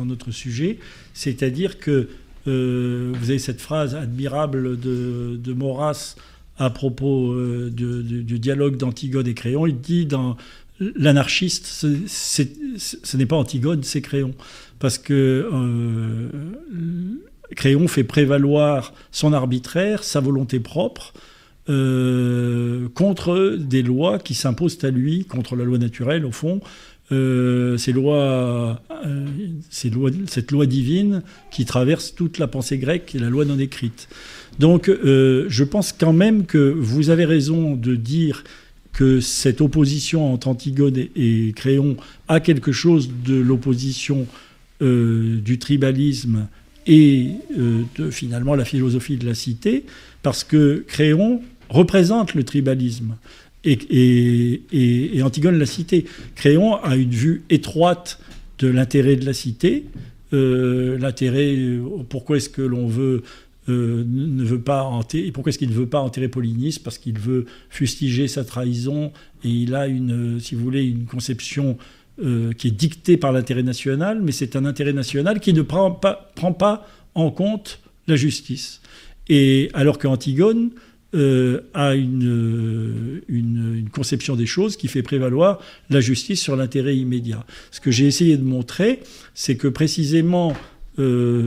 notre sujet, c'est-à-dire que euh, vous avez cette phrase admirable de, de Maurras à propos euh, du dialogue d'Antigone et Créon. Il dit dans l'anarchiste, ce n'est pas Antigone, c'est Créon, parce que Créon fait prévaloir son arbitraire, sa volonté propre, euh, contre des lois qui s'imposent à lui, contre la loi naturelle au fond, ces lois, cette loi divine qui traverse toute la pensée grecque et la loi non écrite. Donc je pense quand même que vous avez raison de dire que cette opposition entre Antigone et, Créon a quelque chose de l'opposition euh, du tribalisme et euh, finalement la philosophie de la cité, parce que Créon représente le tribalisme et, et Antigone la cité. Créon a une vue étroite de l'intérêt de la cité. Euh, l'intérêt, pourquoi est-ce que l'on veut euh, ne veut pas enterrer. Pourquoi est-ce qu'il ne veut pas enterrer Polynice? Parce qu'il veut fustiger sa trahison et il a une, si vous voulez, une conception euh, qui est dictée par l'intérêt national, mais c'est un intérêt national qui ne prend pas, prend pas en compte la justice. Et alors qu'Antigone euh, a une, une, une, conception des choses qui fait prévaloir la justice sur l'intérêt immédiat. Ce que j'ai essayé de montrer, c'est que précisément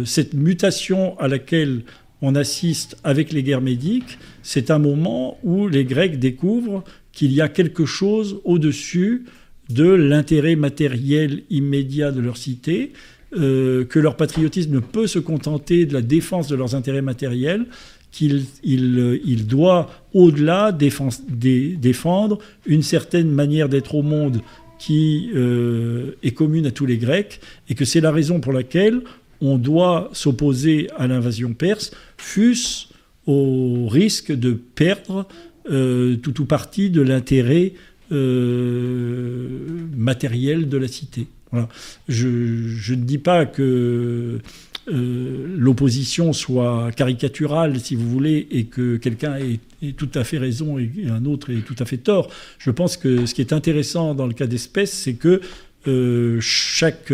cette mutation à laquelle on assiste avec les guerres médiques, c'est un moment où les Grecs découvrent qu'il y a quelque chose au-dessus de l'intérêt matériel immédiat de leur cité, euh, que leur patriotisme ne peut se contenter de la défense de leurs intérêts matériels, qu'il il, doit au-delà défendre une certaine manière d'être au monde qui euh, est commune à tous les Grecs, et que c'est la raison pour laquelle on doit s'opposer à l'invasion perse, fût-ce au risque de perdre euh, tout ou partie de l'intérêt euh, matériel de la cité. Je, ne dis pas que euh, l'opposition soit caricaturale, si vous voulez, et que quelqu'un ait, tout à fait raison et un autre ait tout à fait tort. Je pense que ce qui est intéressant dans le cas d'espèce, c'est que euh, chaque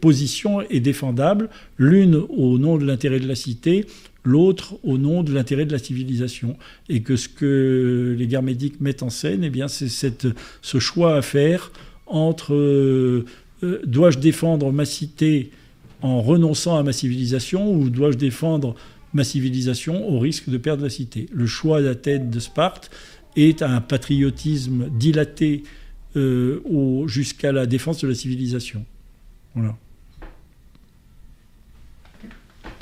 position est défendable, l'une au nom de l'intérêt de la cité, l'autre au nom de l'intérêt de la civilisation. Et que ce que les guerres médiques mettent en scène, eh bien, c'est ce choix à faire entre euh, dois-je défendre ma cité en renonçant à ma civilisation ou dois-je défendre ma civilisation au risque de perdre la cité? Le choix d'Athènes de Sparte est un patriotisme dilaté euh, jusqu'à la défense de la civilisation. Voilà.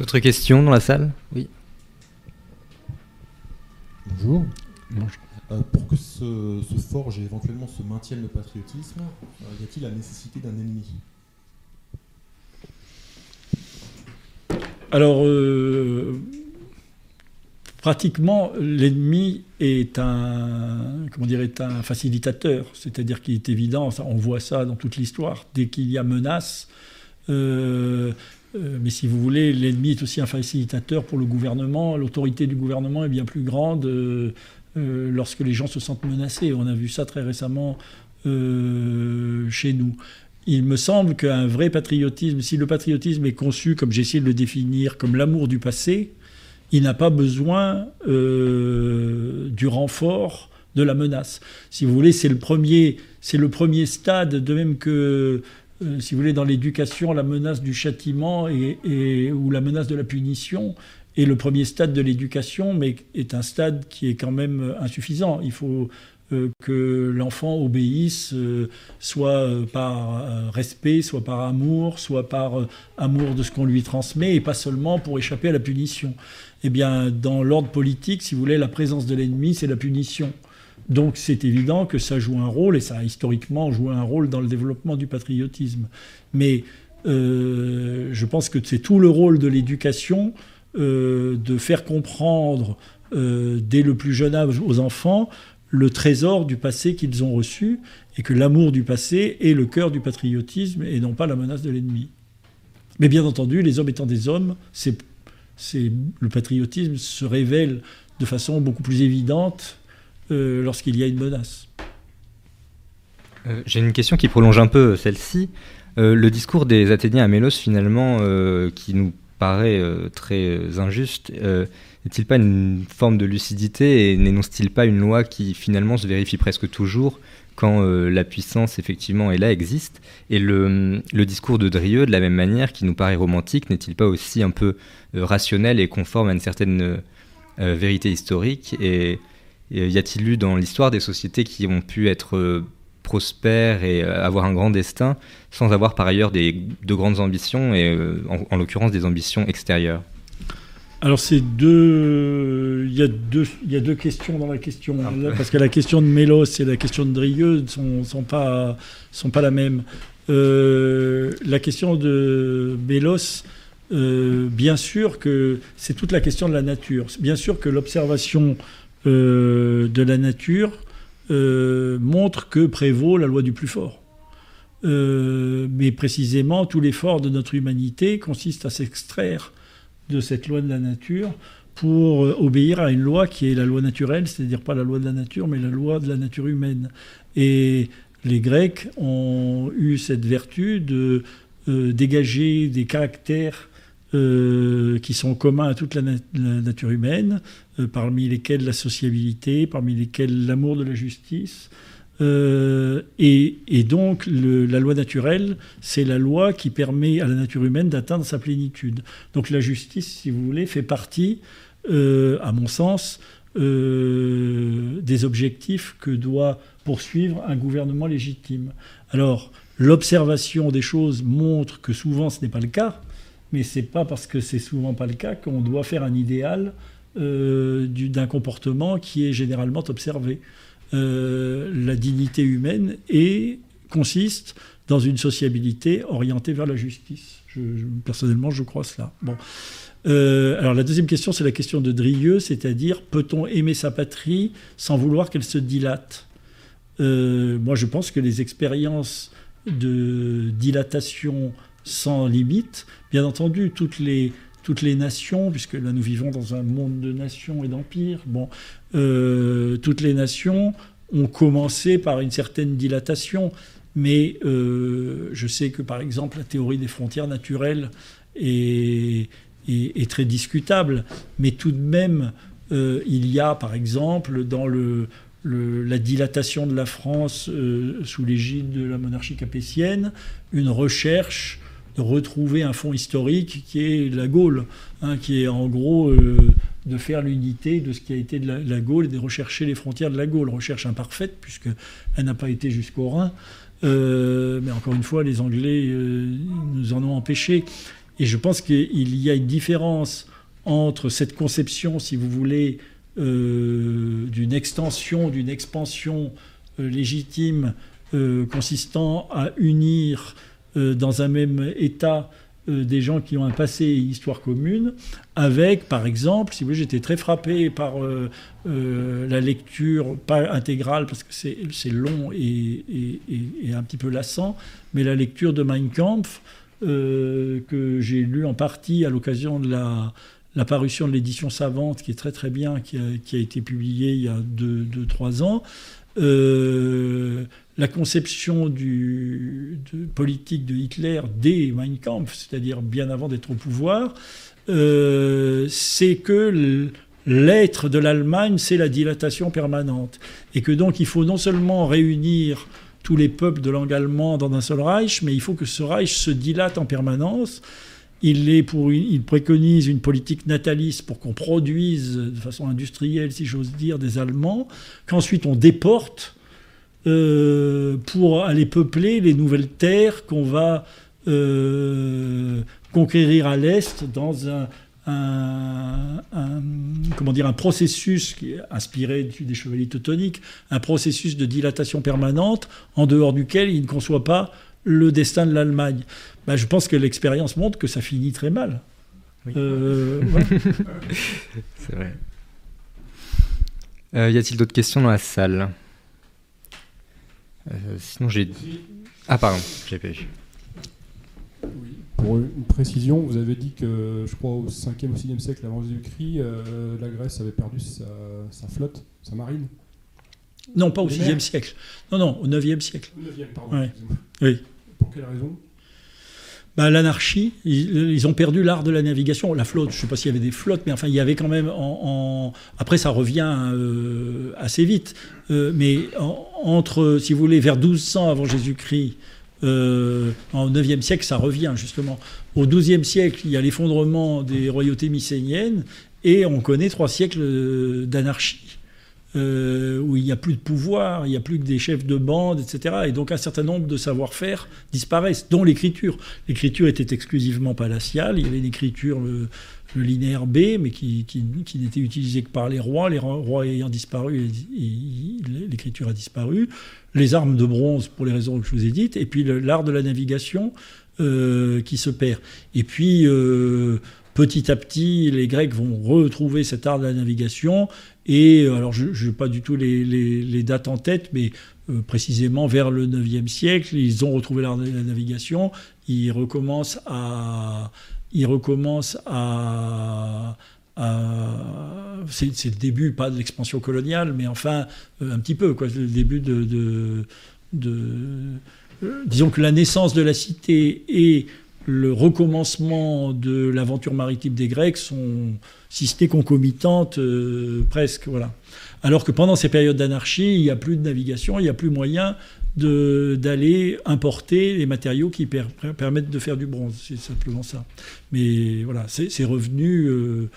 D'autres questions dans la salle Oui. Bonjour. Euh, pour que se, forge et éventuellement se maintienne le patriotisme, euh, y a-t-il la nécessité d'un ennemi? Alors, pratiquement, l'ennemi est un, comment dire, est un facilitateur. C'est-à-dire qu'il est évident, on voit ça dans toute l'histoire, dès qu'il y a menace. Euh, euh, mais si vous voulez, l'ennemi est aussi un facilitateur pour le gouvernement. L'autorité du gouvernement est bien plus grande euh, lorsque les gens se sentent menacés. On a vu ça très récemment chez nous. Il me semble qu'un vrai patriotisme, si le patriotisme est conçu, comme j'ai essayé de le définir, comme l'amour du passé, il n'a pas besoin euh, du renfort de la menace. Si vous voulez, c'est le premier, c'est le premier stade, de même que, euh, si vous voulez, dans l'éducation, la menace du châtiment et, ou la menace de la punition est le premier stade de l'éducation, mais est un stade qui est quand même insuffisant. Il faut euh, que l'enfant obéisse, euh, soit euh, par respect, soit par amour, soit par amour de ce qu'on lui transmet, et pas seulement pour échapper à la punition. Eh bien, dans l'ordre politique, si vous voulez, la présence de l'ennemi, c'est la punition. Donc c'est évident que ça joue un rôle, et ça a historiquement joué un rôle dans le développement du patriotisme. Mais je pense que c'est tout le rôle de l'éducation de faire comprendre dès le plus jeune âge aux enfants le trésor du passé qu'ils ont reçu et que l'amour du passé est le cœur du patriotisme et non pas la menace de l'ennemi. Mais bien entendu, les hommes étant des hommes, c'est, le patriotisme se révèle de façon beaucoup plus évidente euh, lorsqu'il y a une menace. Euh, j'ai une question qui prolonge un peu celle-ci. Euh, le discours des Athéniens à Mélos, finalement, qui nous paraît très injuste, n'est-il pas une forme de lucidité et n'énonce-t-il pas une loi qui finalement se vérifie presque toujours quand la puissance effectivement est là, existe? Et le, discours de Drieux, de la même manière, qui nous paraît romantique, n'est-il pas aussi un peu rationnel et conforme à une certaine vérité historique? Y a-t-il eu dans l'histoire des sociétés qui ont pu être prospère et avoir un grand destin, sans avoir par ailleurs des, de grandes ambitions, et en l'occurrence des ambitions extérieures? Alors c'est deux, il y a deux, il y a deux questions dans la question ah. parce que la question de Mélos et la question de Drieux sont, sont pas sont pas la même. Euh, la question de Mélos, euh, bien sûr que c'est toute la question de la nature. Bien sûr que l'observation euh, de la nature montre que prévaut la loi du plus fort. mais précisément, tout l'effort de notre humanité consiste à s'extraire de cette loi de la nature pour euh, obéir à une loi qui est la loi naturelle, c'est-à-dire pas la loi de la nature, mais la loi de la nature humaine. Et les Grecs ont eu cette vertu de euh, dégager des caractères euh, qui sont communs à toute la, nature humaine, parmi lesquels la sociabilité, parmi lesquels l'amour de la justice, euh, et, donc, la loi naturelle, c'est la loi qui permet à la nature humaine d'atteindre sa plénitude. Donc la justice, si vous voulez, fait partie, euh, à mon sens, euh, des objectifs que doit poursuivre un gouvernement légitime. Alors, l'observation des choses montre que souvent ce n'est pas le cas, mais c'est pas parce que c'est souvent pas le cas qu'on doit faire un idéal d'un comportement qui est généralement observé. Euh, la dignité humaine consiste dans une sociabilité orientée vers la justice. personnellement, je crois cela. Bon. Euh, alors la deuxième question, c'est la question de Drieux, c'est-à-dire peut-on aimer sa patrie sans vouloir qu'elle se dilate? Euh, Moi, je pense que les expériences de dilatation sans limite, bien entendu, toutes les toutes les nations, puisque là nous vivons dans un monde de nations et d'empires, bon, euh, toutes les nations ont commencé par une certaine dilatation, mais euh, je sais que par exemple la théorie des frontières naturelles est, est, très discutable, mais tout de même euh, il y a par exemple dans la dilatation de la France sous l'égide de la monarchie capétienne une recherche retrouver un fond historique qui est la Gaule, hein, qui est en gros euh, de faire l'unité de ce qui a été de la, Gaule et de rechercher les frontières de la Gaule. Recherche imparfaite, puisqu'elle n'a pas été jusqu'au Rhin. Euh, mais encore une fois, les Anglais euh, nous en ont empêché. Et je pense qu'il y a une différence entre cette conception, si vous voulez, d'une extension, d'une expansion légitime consistant à unir euh, dans un même état euh, des gens qui ont un passé et une histoire commune, avec, par exemple, si vous voulez, j'étais très frappé par euh, la lecture, pas intégrale, parce que c'est long et, un petit peu lassant, mais la lecture de Mein Kampf, que j'ai lu en partie à l'occasion de la, parution de l'édition savante, qui est très très bien, qui a, été publiée il y a 2-3 ans, la conception du, politique de Hitler dès Mein Kampf, c'est-à-dire bien avant d'être au pouvoir, euh, c'est que l'être de l'Allemagne, c'est la dilatation permanente. Et que donc il faut non seulement réunir tous les peuples de langue allemande dans un seul Reich, mais il faut que ce Reich se dilate en permanence. Il, est pour il préconise une politique nataliste pour qu'on produise de façon industrielle, si j'ose dire, des Allemands, qu'ensuite on déporte euh, pour aller peupler les nouvelles terres qu'on va euh, conquérir à l'Est dans un, comment dire, un processus qui est inspiré des chevaliers teutoniques, un processus de dilatation permanente en dehors duquel il ne conçoit pas le destin de l'Allemagne. Ben, je pense que l'expérience montre que ça finit très mal. Euh, C'est vrai. y a-t-il d'autres questions dans la salle? Sinon, j'ai. Ah, pardon, j'ai pas Oui. Pour une précision, vous avez dit que, je crois, au 5e ou 6e siècle avant Jésus-Christ, euh, la Grèce avait perdu sa, flotte, sa marine. Non, pas au 6e siècle. Non, non, au 9e siècle. Au 9e, pardon. Oui. Pour quelle raison? Bah, l'anarchie. Ils, ont perdu l'art de la navigation. La flotte, je ne sais pas s'il y avait des flottes, mais enfin, il y avait quand même. En, Après, ça revient euh, assez vite. Euh, mais entre, si vous voulez, vers 1200 avant Jésus-Christ, euh, en 9e siècle, ça revient justement. Au 12e siècle, il y a l'effondrement des royautés mycéniennes et on connaît trois siècles d'anarchie. Euh, où il n'y a plus de pouvoir, il n'y a plus que des chefs de bande, etc. Et donc un certain nombre de savoir-faire disparaissent, dont l'écriture. L'écriture était exclusivement palatiale, il y avait l'écriture, le, linéaire B, mais qui, n'était utilisé que par les rois, les rois ayant disparu, l'écriture a disparu, les armes de bronze pour les raisons que je vous ai dites, et puis l'art de la navigation euh, qui se perd. Et puis... Euh, petit à petit, les Grecs vont retrouver cet art de la navigation. Et euh, alors, je n'ai pas du tout les, dates en tête, mais euh, précisément vers le 9e siècle, ils ont retrouvé la navigation. Ils recommencent à. Ils recommencent à, c'est le début, pas de l'expansion coloniale, mais enfin, euh, un petit peu, quoi, le début de, de, disons que la naissance de la cité et le recommencement de l'aventure maritime des Grecs sont, si ce concomitantes, euh, presque. Voilà. Alors que pendant ces périodes d'anarchie, il n'y a plus de navigation, il n'y a plus moyen d'aller importer les matériaux qui permettent de faire du bronze. C'est simplement ça. Mais voilà, c'est revenu euh,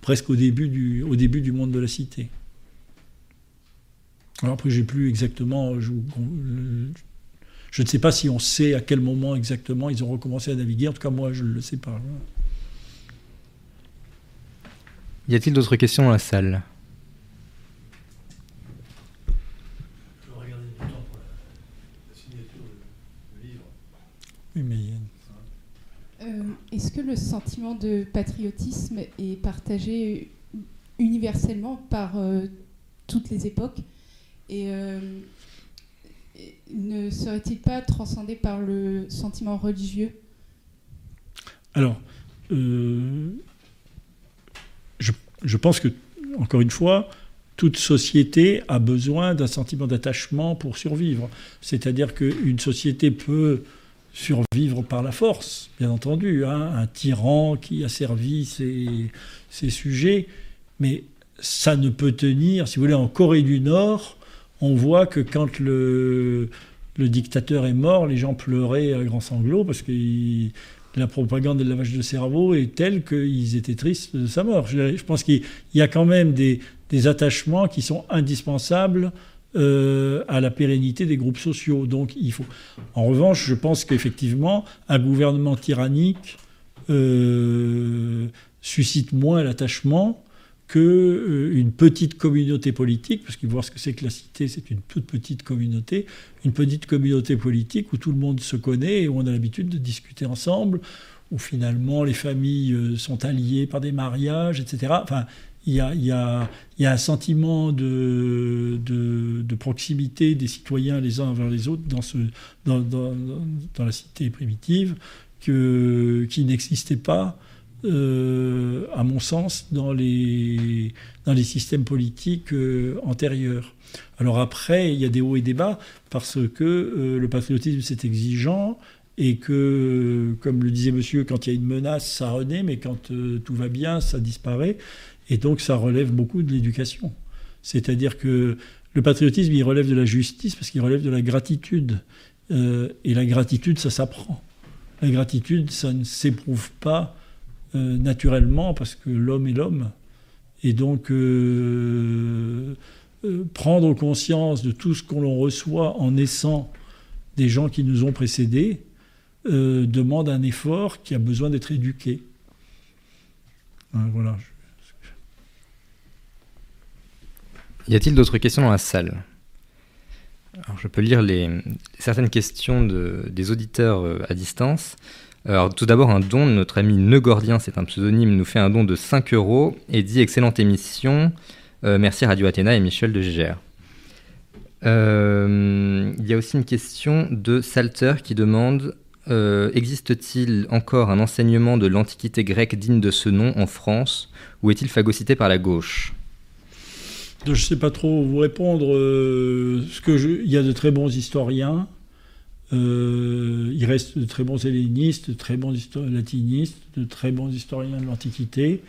presque au début, du, monde de la cité. Alors après, j'ai plus exactement. Ne sais pas si on sait à quel moment exactement ils ont recommencé à naviguer. En tout cas, moi, je ne le sais pas. Y a-t-il d'autres questions dans la salle? Oui, mais... Euh, Est-ce que le sentiment de patriotisme est partagé universellement par euh, toutes les époques? Et euh, ne serait-il pas transcendé par le sentiment religieux? Alors, euh, je, pense que, encore une fois, toute société a besoin d'un sentiment d'attachement pour survivre. C'est-à-dire qu'une société peut survivre par la force, bien entendu, hein, un tyran qui a servi ses, ses, sujets, mais ça ne peut tenir, si vous voulez, en Corée du Nord, on voit que quand le, le dictateur est mort, les gens pleuraient à grands sanglots parce que la propagande de lavage de cerveau est telle qu'ils étaient tristes de sa mort. Je, pense qu'il y a quand même des, attachements qui sont indispensables euh, à la pérennité des groupes sociaux. Donc il faut. En revanche, je pense qu'effectivement, un gouvernement tyrannique euh, suscite moins l'attachement qu'une euh, petite communauté politique, parce qu'il faut voir ce que c'est que la cité, c'est une toute petite communauté, une petite communauté politique où tout le monde se connaît et où on a l'habitude de discuter ensemble, où finalement les familles euh, sont alliées par des mariages, etc. Enfin, il y a, un sentiment de, proximité des citoyens les uns envers les autres dans, la cité primitive qui n'existait pas euh, à mon sens, dans les, dans les systèmes politiques euh, antérieurs. Alors après, il y a des hauts et des bas, parce que euh, le patriotisme, c'est exigeant, et que, comme le disait monsieur, quand il y a une menace, ça renaît, mais quand tout va bien, ça disparaît. Et donc, ça relève beaucoup de l'éducation. C'est-à-dire que le patriotisme, il relève de la justice, parce qu'il relève de la gratitude. et la gratitude, ça s'apprend. La gratitude, ça ne s'éprouve pas euh, naturellement, parce que l'homme est l'homme. Et donc, euh, euh, prendre conscience de tout ce qu'on reçoit en naissant des gens qui nous ont précédés demande un effort qui a besoin d'être éduqué. Hein, voilà. Y a-t-il d'autres questions dans la salle? Alors, Je peux lire les, certaines questions de, des auditeurs à distance. Alors, tout d'abord, un don. Notre ami Neugordien, c'est un pseudonyme, nous fait un don de 5 euros et dit Excellente émission. Euh, merci Radio Athéna et Michel de Gégère. Euh, il y a aussi une question de Salter qui demande euh, Existe-t-il encore un enseignement de l'Antiquité grecque digne de ce nom en France ou est-il phagocyté par la gauche? Je ne sais pas trop vous répondre. ce que il y a de très bons historiens. Euh, il reste de très bons hellénistes, de très bons latinistes, de très bons historiens de l'Antiquité.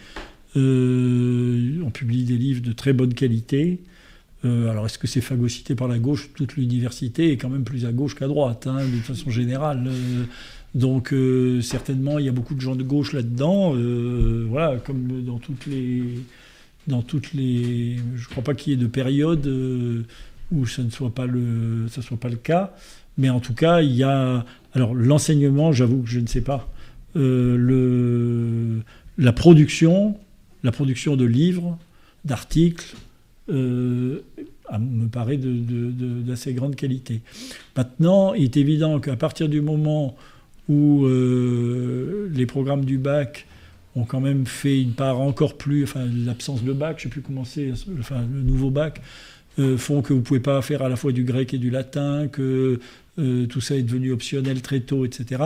Euh, on publie des livres de très bonne qualité. Euh, alors, est-ce que c'est phagocyté par la gauche Toute l'université est quand même plus à gauche qu'à droite, hein, de façon générale. donc, certainement, il y a beaucoup de gens de gauche là-dedans. voilà, comme dans toutes les dans toutes les. Je ne crois pas qu'il y ait de période où ce ne soit pas le, ça soit pas le cas. Mais en tout cas, il y a. Alors, l'enseignement, j'avoue que je ne sais pas. le, la production, la production de livres, d'articles, euh, me paraît d'assez grande qualité. Maintenant, il est évident qu'à partir du moment où euh, les programmes du bac ont quand même fait une part encore plus, enfin l'absence de bac, je ne sais plus comment enfin le nouveau bac, euh, font que vous ne pouvez pas faire à la fois du grec et du latin, que euh, tout ça est devenu optionnel très tôt, etc.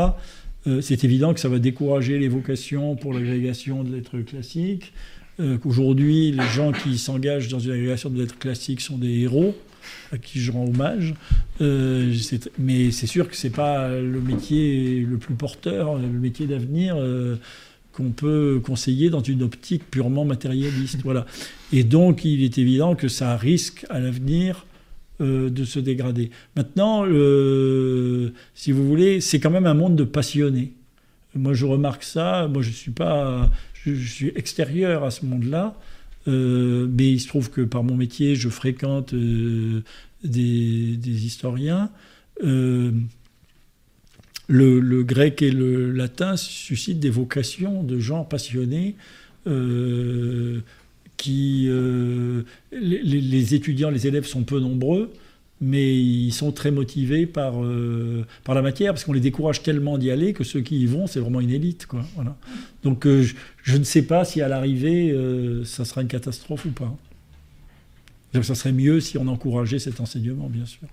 c'est évident que ça va décourager les vocations pour l'agrégation de lettres classiques. Euh, qu'aujourd'hui, les gens qui s'engagent dans une agrégation de lettres classiques sont des héros à qui je rends hommage. Euh, mais c'est sûr que c'est pas le métier le plus porteur, le métier d'avenir euh, qu'on peut conseiller dans une optique purement matérialiste. Voilà. Et donc, il est évident que ça risque à l'avenir de se dégrader. Maintenant, si vous voulez, c'est quand même un monde de passionnés. Moi, je remarque ça. Moi, je suis pas je, suis extérieur à ce monde-là, euh, mais il se trouve que par mon métier, je fréquente euh, des, historiens. Euh, le, grec et le latin suscitent des vocations de gens passionnés qui les, étudiants, les élèves sont peu nombreux, mais ils sont très motivés par, euh, par la matière, parce qu'on les décourage tellement d'y aller que ceux qui y vont, c'est vraiment une élite. Quoi. Voilà. Donc euh, je, ne sais pas si à l'arrivée, euh, ça sera une catastrophe ou pas. Ça serait mieux si on encourageait cet enseignement, bien sûr.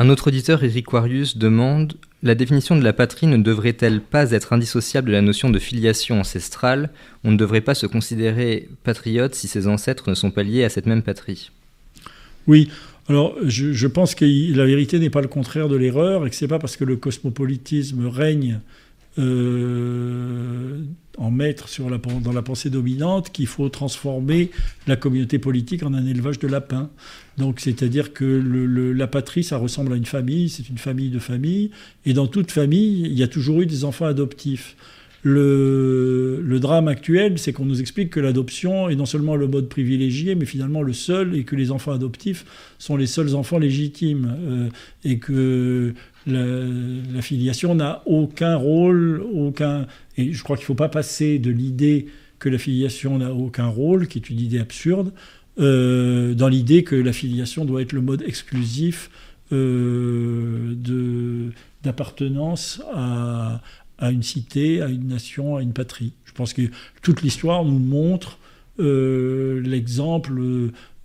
Un autre auditeur, Eric Warius, demande La définition de la patrie ne devrait-elle pas être indissociable de la notion de filiation ancestrale? On ne devrait pas se considérer patriote si ses ancêtres ne sont pas liés à cette même patrie. Oui, alors je, pense que la vérité n'est pas le contraire de l'erreur et que c'est pas parce que le cosmopolitisme règne euh, en la, dans la pensée dominante qu'il faut transformer la communauté politique en un élevage de lapins. Donc c'est-à-dire que la patrie, ça ressemble à une famille, c'est une famille de familles, et dans toute famille, il y a toujours eu des enfants adoptifs. Le, drame actuel, c'est qu'on nous explique que l'adoption est non seulement le mode privilégié, mais finalement le seul, et que les enfants adoptifs sont les seuls enfants légitimes, euh, et que la, filiation n'a aucun rôle, aucun. Et je crois qu'il ne faut pas passer de l'idée que la filiation n'a aucun rôle, qui est une idée absurde, euh, dans l'idée que la filiation doit être le mode exclusif euh, d'appartenance à, à une cité, à une nation, à une patrie. Je pense que toute l'histoire nous montre euh, l'exemple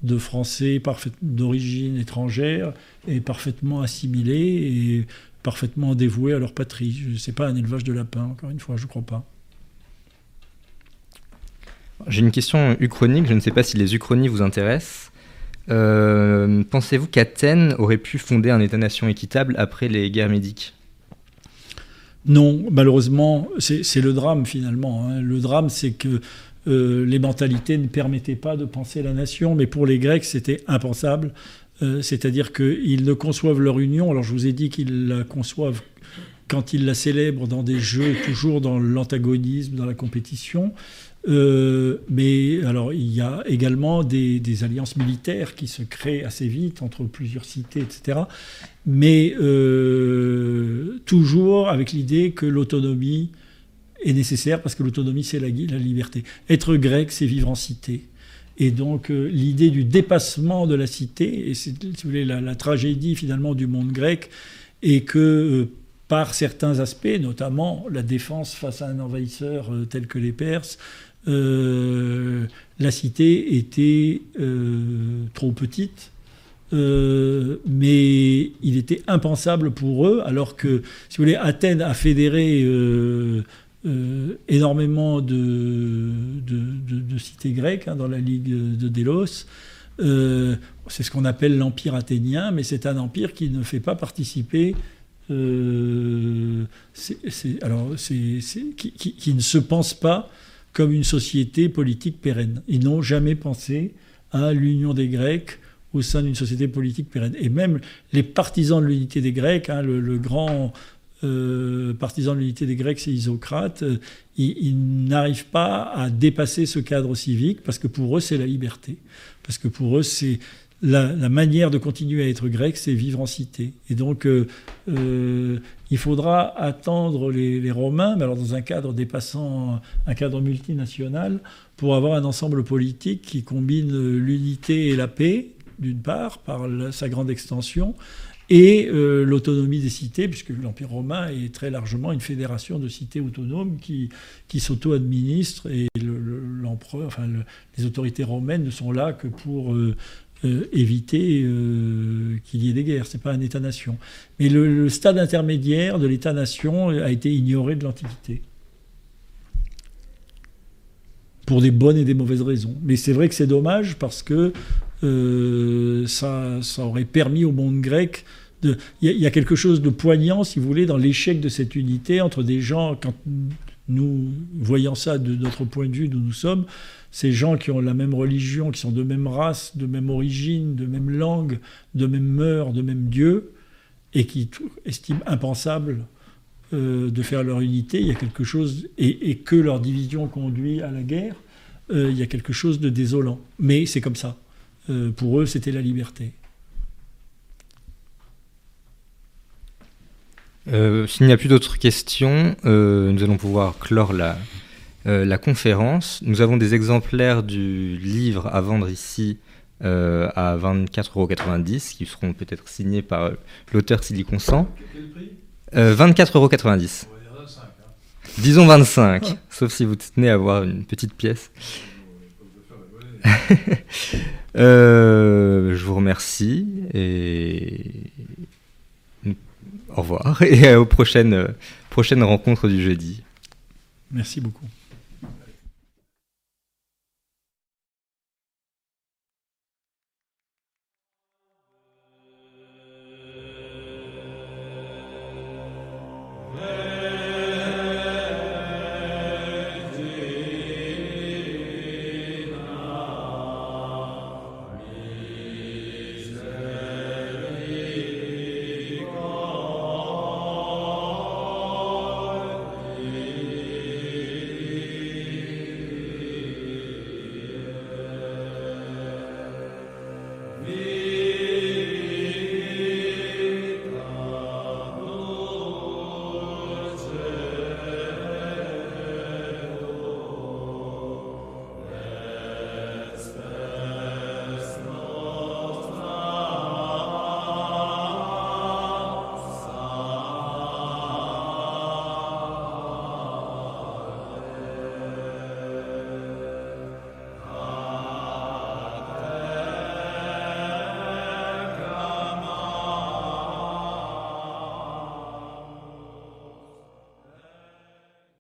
de Français d'origine étrangère et parfaitement assimilés et parfaitement dévoués à leur patrie. Ce n'est pas un élevage de lapins, encore une fois, je ne crois pas. J'ai une question uchronique, je ne sais pas si les uchronies vous intéressent. Euh, pensez-vous qu'Athènes aurait pu fonder un État-nation équitable après les guerres médiques? Non, malheureusement, c'est le drame finalement. Hein. Le drame, c'est que euh, les mentalités ne permettaient pas de penser la nation, mais pour les Grecs, c'était impensable. Euh, c'est-à-dire qu'ils ne conçoivent leur union. Alors je vous ai dit qu'ils la conçoivent quand ils la célèbrent dans des jeux, toujours dans l'antagonisme, dans la compétition. Euh, mais alors, il y a également des, alliances militaires qui se créent assez vite entre plusieurs cités, etc. Mais euh, toujours avec l'idée que l'autonomie est nécessaire parce que l'autonomie, c'est la, liberté. Être grec, c'est vivre en cité. Et donc, euh, l'idée du dépassement de la cité, et c'est si la, tragédie finalement du monde grec, est que par certains aspects, notamment la défense face à un envahisseur tel que les Perses, euh, la cité était euh, trop petite, euh, mais il était impensable pour eux, alors que, si vous voulez, Athènes a fédéré énormément de, cités grecques hein, dans la Ligue de Délos. c'est ce qu'on appelle l'empire athénien, mais c'est un empire qui ne fait pas participer alors, qui, ne se pense pas comme une société politique pérenne. Ils n'ont jamais pensé à l'union des Grecs au sein d'une société politique pérenne. Et même les partisans de l'unité des Grecs, hein, le, grand euh, partisan de l'unité des Grecs, c'est Isocrate, euh, ils, n'arrivent pas à dépasser ce cadre civique parce que pour eux, c'est la liberté. Parce que pour eux, c'est la, manière de continuer à être grec, c'est vivre en cité. Et donc, il faudra attendre les, Romains, mais alors dans un cadre dépassant un cadre multinational, pour avoir un ensemble politique qui combine l'unité et la paix, d'une part, par sa grande extension, et euh, l'autonomie des cités, puisque l'Empire romain est très largement une fédération de cités autonomes qui, qui s'auto-administrent, et l'empereur, enfin les autorités romaines ne sont là que pour euh, euh, éviter qu'il y ait des guerres. Ce n'est pas un État-nation. Mais le, stade intermédiaire de l'État-nation a été ignoré de l'Antiquité. Pour des bonnes et des mauvaises raisons. Mais c'est vrai que c'est dommage parce que euh, ça, ça, aurait permis au monde grec il y, a quelque chose de poignant, si vous voulez, dans l'échec de cette unité entre des gens, quand nous voyons ça de notre point de vue d'où nous sommes, ces gens qui ont la même religion, qui sont de même race, de même origine, de même langue, de même mœurs, de même Dieu, et qui estiment impensable euh, de faire leur unité, il y a quelque chose, et, que leur division conduit à la guerre, euh, il y a quelque chose de désolant. Mais c'est comme ça. Euh, pour eux, c'était la liberté. S'il n'y a plus d'autres questions, nous allons pouvoir clore la, la, conférence. Nous avons des exemplaires du livre à vendre ici à 24,90 euros, qui seront peut-être signés par l'auteur s'il y consent. 24,90 euros. Disons 25, sauf si vous tenez à avoir une petite pièce. Euh, je vous remercie et au revoir et aux prochaines, prochaines rencontres du jeudi. Merci beaucoup.